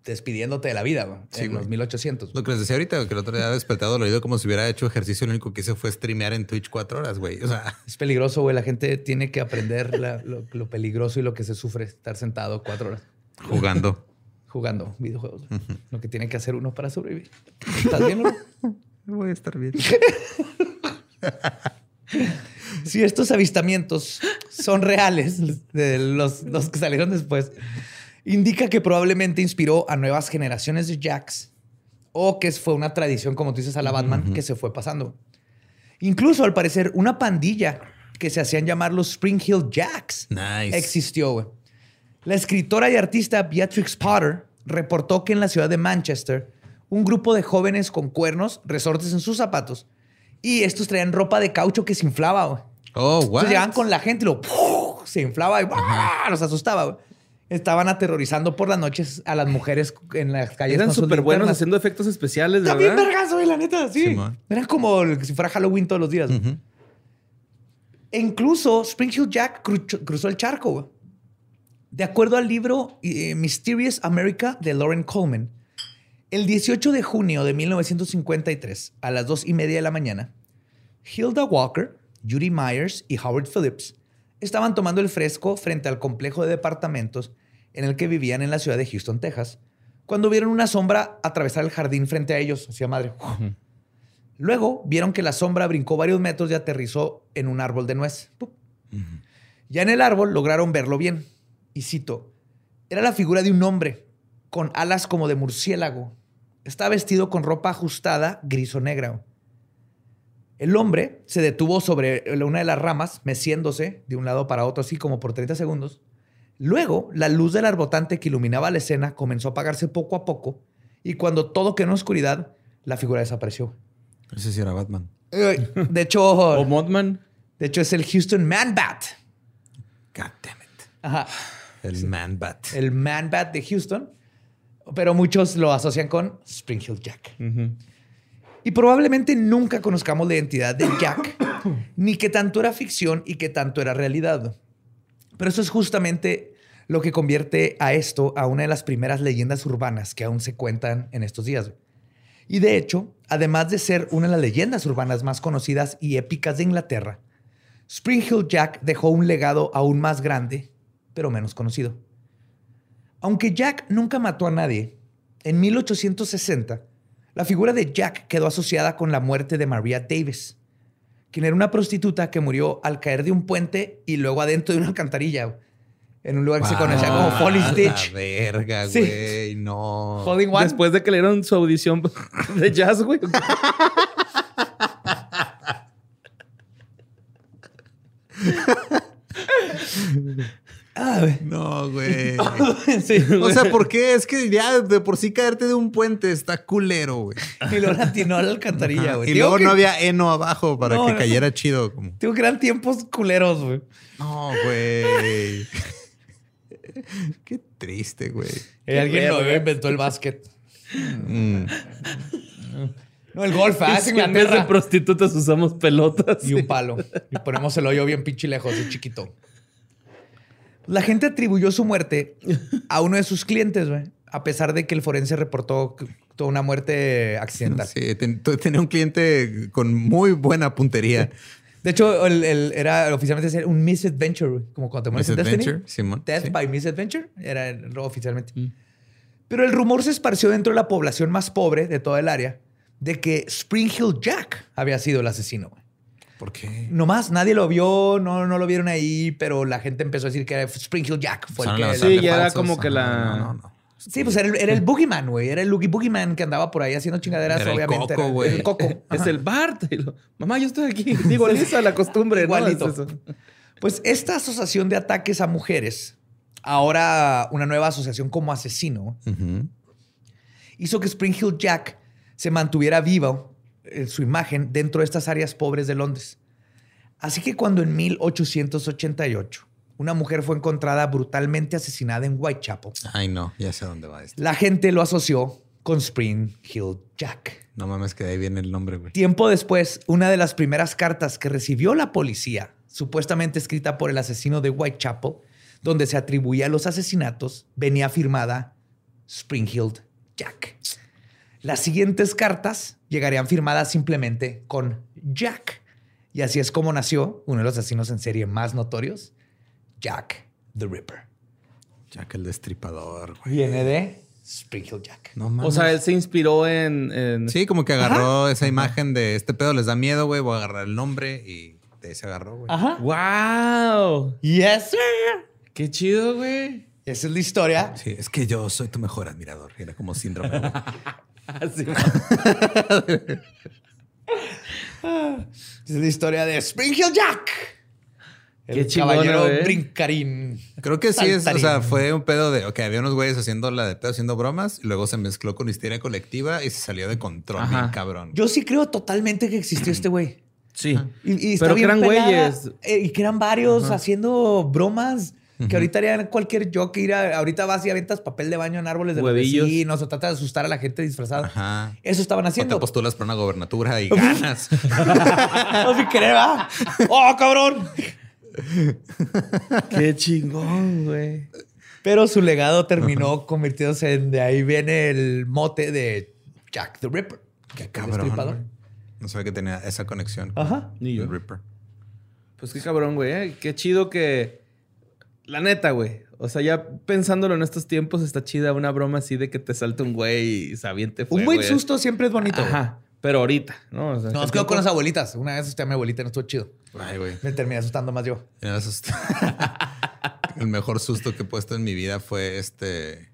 despidiéndote de la vida, güey, en los 1800. Lo que les decía ahorita, que el otro día había despertado dolorido como si hubiera hecho ejercicio, lo único que hice fue streamear en Twitch cuatro horas, güey. O sea... Es peligroso, güey. La gente tiene que aprender lo, lo peligroso y lo que se sufre estar sentado cuatro horas. Jugando jugando videojuegos. Lo que tiene que hacer uno para sobrevivir. ¿Estás bien o no? Voy a estar bien. si estos avistamientos son reales, de los, los, que salieron después, indica que probablemente inspiró a nuevas generaciones de Jacks o que fue una tradición, como tú dices, a la Batman, que se fue pasando. Incluso, al parecer, una pandilla que se hacían llamar los Spring Hill Jacks existió. La escritora y artista Beatrix Potter reportó que en la ciudad de Manchester, un grupo de jóvenes con cuernos, resortes en sus zapatos, y estos traían ropa de caucho que se inflaba. Oh, wow. llegaban con la gente y lo se inflaba y los asustaba. Estaban aterrorizando por las noches a las mujeres en las calles. Eran súper buenos haciendo efectos especiales, ¿verdad? También vergas, güey, la neta, sí. Eran como si fuera Halloween todos los días. E incluso Spring Hill Jack cruzó el charco, güey. De acuerdo al libro eh, Mysterious America de Lauren Coleman, el 18 de junio de 1953, a las dos y media de la mañana, Hilda Walker, Judy Myers y Howard Phillips estaban tomando el fresco frente al complejo de departamentos en el que vivían en la ciudad de Houston, Texas, cuando vieron una sombra atravesar el jardín frente a ellos, hacia madre. Luego vieron que la sombra brincó varios metros y aterrizó en un árbol de nuez. Ya en el árbol lograron verlo bien y cito, era la figura de un hombre con alas como de murciélago. Estaba vestido con ropa ajustada, gris o negra. El hombre se detuvo sobre una de las ramas, meciéndose de un lado para otro, así como por 30 segundos. Luego, la luz del arbotante que iluminaba la escena comenzó a apagarse poco a poco, y cuando todo quedó en oscuridad, la figura desapareció. Ese sí era Batman. De hecho. o Mothman. De hecho, es el Houston Man Bat. God damn it. Ajá. El Man Bat. El Man Bat de Houston. Pero muchos lo asocian con Spring Hill Jack. Y probablemente nunca conozcamos la identidad de Jack, ni qué tanto era ficción y qué tanto era realidad. Pero eso es justamente lo que convierte a esto a una de las primeras leyendas urbanas que aún se cuentan en estos días. Y de hecho, además de ser una de las leyendas urbanas más conocidas y épicas de Inglaterra, Spring Hill Jack dejó un legado aún más grande pero menos conocido. Aunque Jack nunca mató a nadie, en 1860 la figura de Jack quedó asociada con la muerte de Maria Davis, quien era una prostituta que murió al caer de un puente y luego adentro de una alcantarilla, en un lugar que se conocía como Folly Stitch. La verga, güey, no. Después de que le dieron su audición de jazz, güey. no, güey. O sea, ¿por qué? Es que ya de por sí caerte de un puente está culero, güey. Y luego latinó a la alcantarilla, güey. Y luego no había heno abajo para que cayera chido. Como... Tengo que eran tiempos culeros, güey. No, güey. Qué triste, güey. alguien lo inventó el básquet. Mm. No, el golf, ¿ah? Es en vez de prostitutas usamos pelotas. Y un palo. Y ponemos el hoyo bien pinche lejos, y chiquito. La gente atribuyó su muerte a uno de sus clientes, güey. A pesar de que el forense reportó toda una muerte accidental. Sí, tenía un cliente con muy buena puntería. De hecho, el, era oficialmente un misadventure, como cuando te mueres en Destiny. Simón, Death by misadventure era oficialmente. Mm. Pero el rumor se esparció dentro de la población más pobre de toda el área de que Spring Hill Jack había sido el asesino. ¿Por qué? Nomás, nadie lo vio, no, no lo vieron ahí, pero la gente empezó a decir que Spring Hill Jack fue el que... Sí, ya era como que la... Sí, pues era el, era el Boogeyman, güey. Era el Loogie Boogeyman que andaba por ahí haciendo chingaderas, Era el obviamente. Coco, güey. El Coco. Es el Bart. Lo, Mamá, yo estoy aquí. Digo, Lisa, la costumbre. ¿no? Igualito. Es eso. Pues esta asociación de ataques a mujeres, ahora una nueva asociación como asesino, hizo que Spring Hill Jack se mantuviera vivo su imagen dentro de estas áreas pobres de Londres. Así que cuando en 1888 una mujer fue encontrada brutalmente asesinada en Whitechapel, Ay, no, ya sé dónde va esto. la gente lo asoció con Spring Hill Jack. No mames, que de ahí viene el nombre, güey. Tiempo después, una de las primeras cartas que recibió la policía, supuestamente escrita por el asesino de Whitechapel, donde se atribuía los asesinatos, venía firmada Springfield Jack. Las siguientes cartas llegarían firmadas simplemente con Jack. Y así es como nació uno de los asesinos en serie más notorios, Jack the Ripper. Jack el destripador, güey. Viene de Springfield Jack. No mames. O sea, él se inspiró en. en- Sí, como que agarró esa imagen de este pedo les da miedo, güey. Voy a agarrar el nombre y de ahí se agarró, güey. Ajá. ¡Wow! Yes, sir. ¡Qué chido, güey! Esa es la historia Sí, es que yo soy tu mejor admirador. Era como síndrome. Así. Esa es la historia de Springfield Jack. El Qué caballero güey. brincarín. Creo que sí es, o sea, fue un pedo de, ok, había unos güeyes haciendo la de pedo, haciendo bromas, y luego se mezcló con histeria colectiva y se salió de control, Ajá. bien cabrón. Yo sí creo totalmente que existió este güey. Sí. Y, y está Pero que bien eran pelada, güeyes. eh, y que eran varios haciendo bromas. Que ahorita harían cualquier joke. Ir a- ahorita vas y aventas papel de baño en árboles de los Huevillos. vecinos o tratas de asustar a la gente disfrazada. Ajá. Eso estaban O te haciendo. postulas para una gobernatura y ganas. no sin querer, ¿va? ¡Oh, cabrón! ¡Qué chingón, güey! Pero su legado terminó convirtiéndose en de ahí viene el mote de Jack the Ripper. Qué cabrón. No sabía que tenía esa conexión. con Ajá. Ni yo. el Ripper. Pues qué cabrón, güey. ¿eh? Qué chido que. La neta, güey. O sea, ya pensándolo en estos tiempos, está chida una broma así de que te salte un güey y se aviente Un buen güey. susto siempre es bonito. Ajá. Pero ahorita, ¿no? O sea, Nos ¿qué quedo con las abuelitas. Una vez asusté a mi abuelita y no estuvo chido. Ay, güey. Me terminé asustando más yo. Me asusté. el mejor susto que he puesto en mi vida fue este.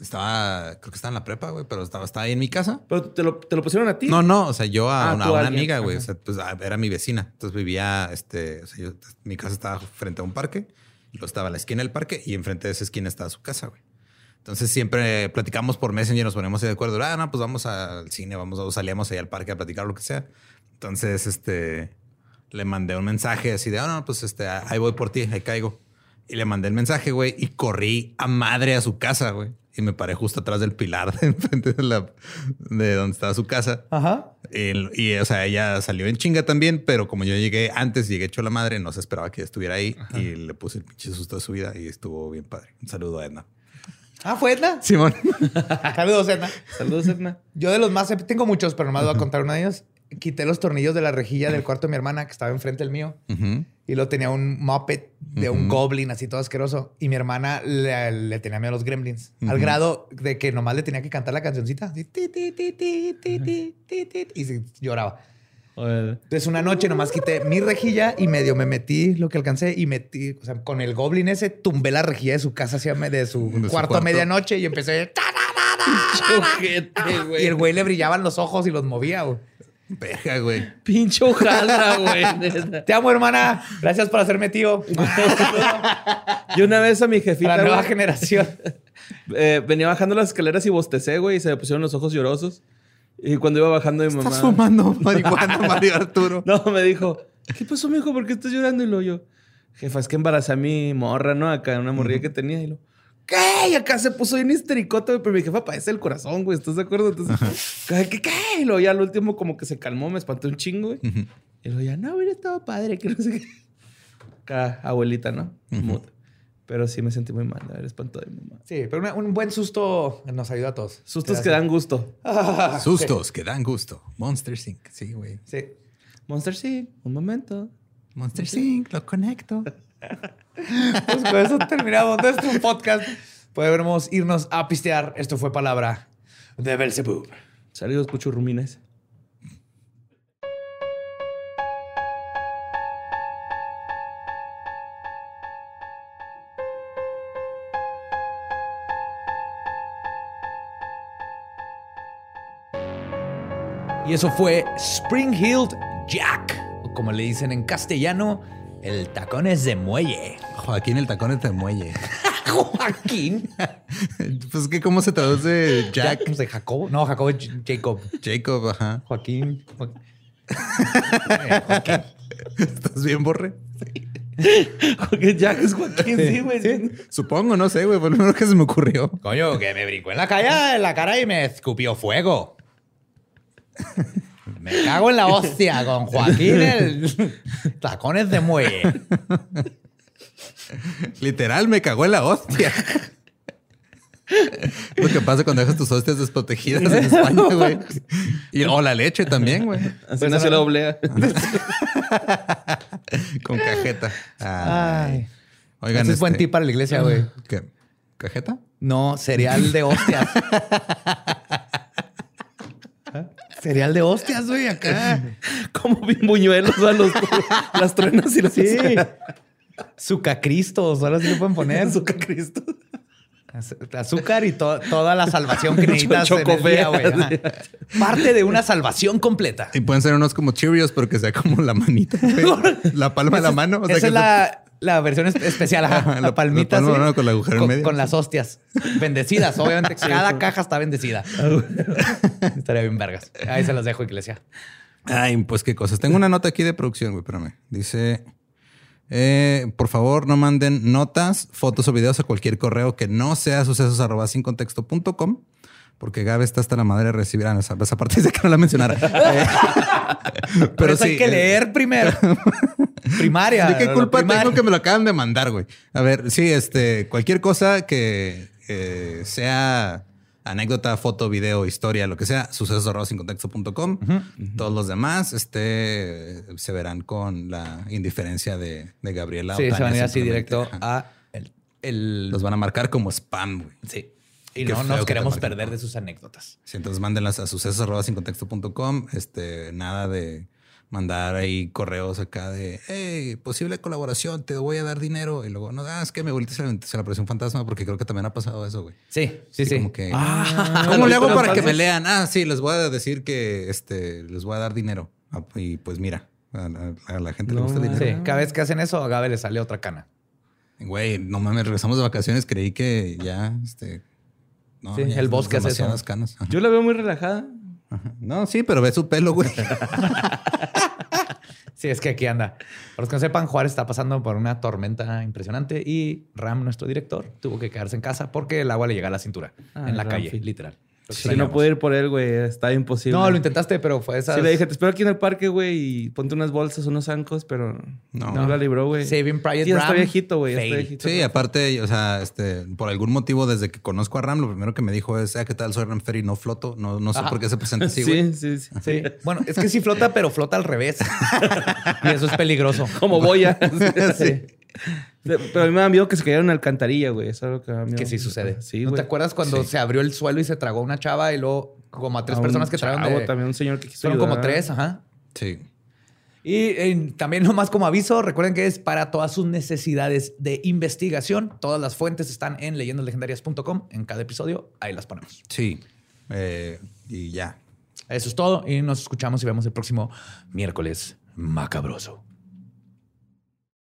Estaba, creo que estaba en la prepa, güey, pero estaba, estaba ahí en mi casa. Pero te lo, te lo pusieron a ti. No, no, o sea, yo a Ah, una, a una amiga, güey. O sea, pues ah, era mi vecina. Entonces vivía, este, o sea, yo- mi casa estaba frente a un parque, y luego estaba a la esquina del parque y enfrente de esa esquina estaba su casa, güey. Entonces siempre platicamos por Messenger, nos ponemos de acuerdo. Ah, no, pues vamos al cine, vamos, o salíamos ahí al parque a platicar lo que sea. Entonces, este, le mandé un mensaje así de, ah, no, pues este, ahí voy por ti, ahí caigo. Y le mandé el mensaje, güey, y corrí a madre a su casa, güey. Y me paré justo atrás del pilar de enfrente de, la, de donde estaba su casa. Ajá. El- y, o sea, ella salió en chinga también, pero como yo llegué antes, llegué hecho la madre, no se esperaba que estuviera ahí y le puse el pinche susto de su vida y estuvo bien padre. Un saludo a Edna. Ah, ¿fue Edna? Simón. Saludos, Edna. Saludos, Edna. Yo de los más... Tengo muchos, pero nomás voy a contar uno de ellos. Quité los tornillos de la rejilla del cuarto de mi hermana que estaba enfrente del mío. Ujú. Y luego tenía un Muppet de un goblin así todo asqueroso. Y mi hermana le, tenía miedo a los gremlins. Al grado de que nomás le tenía que cantar la cancioncita. Y se lloraba. Entonces una noche nomás quité mi rejilla y medio me metí lo que alcancé y metí, o sea, con el goblin ese tumbé la rejilla de su casa hacia de su, cuarto, su cuarto, a medianoche y empecé... Chujete, y el güey le brillaban los ojos y los movía. Güey. Verga, güey. Pinche hojaldra, güey. Te amo, hermana. Gracias por hacerme tío. Yo una vez a mi jefita, la nueva güey, generación. eh, venía bajando las escaleras y bostecé, güey, y se me pusieron los ojos llorosos. Y cuando iba bajando mi mamá... Estás fumando marihuana, Mario Arturo. No, me dijo, ¿qué pasó, mijo? ¿Por qué estás llorando? Y lo yo, jefa, es que embaracé a mi morra, ¿no? Acá, una morrilla que tenía. Y lo, ¿qué? Y acá se puso bien histericote, güey. Pero mi jefa padece el corazón, güey. ¿Estás de acuerdo? Entonces, ¿qué, qué, qué? Y luego ya al último como que se calmó, me espanté un chingo, güey. Y luego ya, no, hubiera estado padre, que no sé qué. Acá, abuelita, ¿no? Mood. Pero sí me sentí muy mal de haber espantado a mi mamá. Sí, pero una- un buen susto nos ayuda a todos. Sustos que dan gusto. Sustos que dan gusto. Monster Sync. Sí, güey. Sí. Monster sí, un momento. Monster Sync, lo conecto. pues con eso terminamos nuestro podcast. Podemos irnos a pistear. Esto fue palabra de Belzebub. Saludos, Pucho Rumines. Y eso fue Spring Jack, o como le dicen en castellano, el tacones de muelle. Joaquín, el tacones de muelle. Joaquín. pues que cómo se traduce Jack. de Jacobo. No, Jacobo es Jacob. Jacob, ajá. Joaquín. ¿Estás bien, Borre? Porque Jack es Joaquín, sí, güey. Supongo, no sé, güey. Por lo menos que se me ocurrió. Coño, que me brincó en la calle, en la cara y me escupió fuego. Me cago en la hostia con Joaquín el tacones de muelle. Literal, me cagó en la hostia. Lo que pasa cuando dejas tus hostias desprotegidas en España, güey. Y, o la leche también, güey. Así nació la oblea. Con cajeta. Ay. Oigan, Ese es buen este, tip para la iglesia, güey. ¿Qué? ¿Cajeta? No, cereal de hostias. Cereal de hostias, güey, acá. Como buñuelos a los, las truenas y los... Sí. Sucacristos, ahora sí le pueden poner. Sucacristos. Azúcar y toda la salvación que necesitas en el día, güey. Parte de una salvación completa. Y pueden ser unos como Cheerios, pero que sea como la manita, la palma de la mano. esa es la, versión especial, la, palmita. La con el agujero con, medio. Con las hostias. Bendecidas, obviamente. Cada caja está bendecida. Estaría bien vergas. Ahí se las dejo, iglesia. Ay, pues qué cosas. Tengo una nota aquí de producción, güey, espérame. Dice... Eh, por favor, no manden notas, fotos o videos a cualquier correo que no sea sucesos arroba sin contexto.com. Porque Gabe está hasta la madre de recibir ah, esa, esa parte de que no la mencionara. Eh, pero sí, hay que eh, leer primero. Primaria. ¿De qué culpa tengo que me lo acaban de mandar, güey? A ver, sí, este, cualquier cosa que sea anécdota, foto, video, historia, lo que sea, sucesos.com. Todos los demás este, se verán con la indiferencia de, Gabriela. Sí, se van a ir así directo a el, Los van a marcar como spam, güey. Sí. Y no nos queremos perder de sus anécdotas. Sí, entonces mándenlas a sucesos.com. Este, nada de mandar ahí correos acá de, hey, posible colaboración, te voy a dar dinero. Y luego, no, ah, es que me volteé, se, la apareció un fantasma porque creo que también ha pasado eso, güey. Sí, sí, sí. Como que, ah, ¿cómo le hago para que me lean? Ah, sí, les voy a decir que este, les voy a dar dinero. Ah, y pues mira, a, la gente le gusta el dinero. Sí, cada vez que hacen eso, a Gabe le sale otra cana. Güey, no mames, regresamos de vacaciones, creí que ya, este... No, sí, el bosque hace eso. Canas. Yo la veo muy relajada. No, sí, pero ve su pelo, güey. sí, es que aquí anda. Para los que no sepan, Juárez está pasando por una tormenta impresionante y Ram, nuestro director, tuvo que quedarse en casa porque el agua le llega a la cintura en la calle, literal. Si no puedo ir por él, güey. Está imposible. No, lo intentaste, pero fue esa. Sí, le dije, te espero aquí en el parque, güey, y ponte unas bolsas, unos zancos, pero no, no la libró, güey. Saving Private sí, está viejito, güey. Sí, aparte, o sea, este, por algún motivo, desde que conozco a Ram, lo primero que me dijo es, ah, ¿qué tal? Soy Ram Ferry, no floto. No, no sé por qué se presenta así, güey. Sí, sí, sí, Bueno, es que sí flota, pero flota al revés. y eso es peligroso. Como boya. sí. Pero a mí me da miedo que se cayeron en la alcantarilla, güey. Eso es lo que me da Que sí sucede. Sí, ¿No te acuerdas cuando se abrió el suelo y se tragó una chava y luego como a tres personas que trajeron de... también un señor que quiso Fueron como tres, ajá. Sí. Y también nomás como aviso, recuerden que es para todas sus necesidades de investigación. Todas las fuentes están en leyendaslegendarias.com. En cada episodio, ahí las ponemos. Sí. Eh, y ya. Eso es todo. Y nos escuchamos y vemos el próximo miércoles macabroso.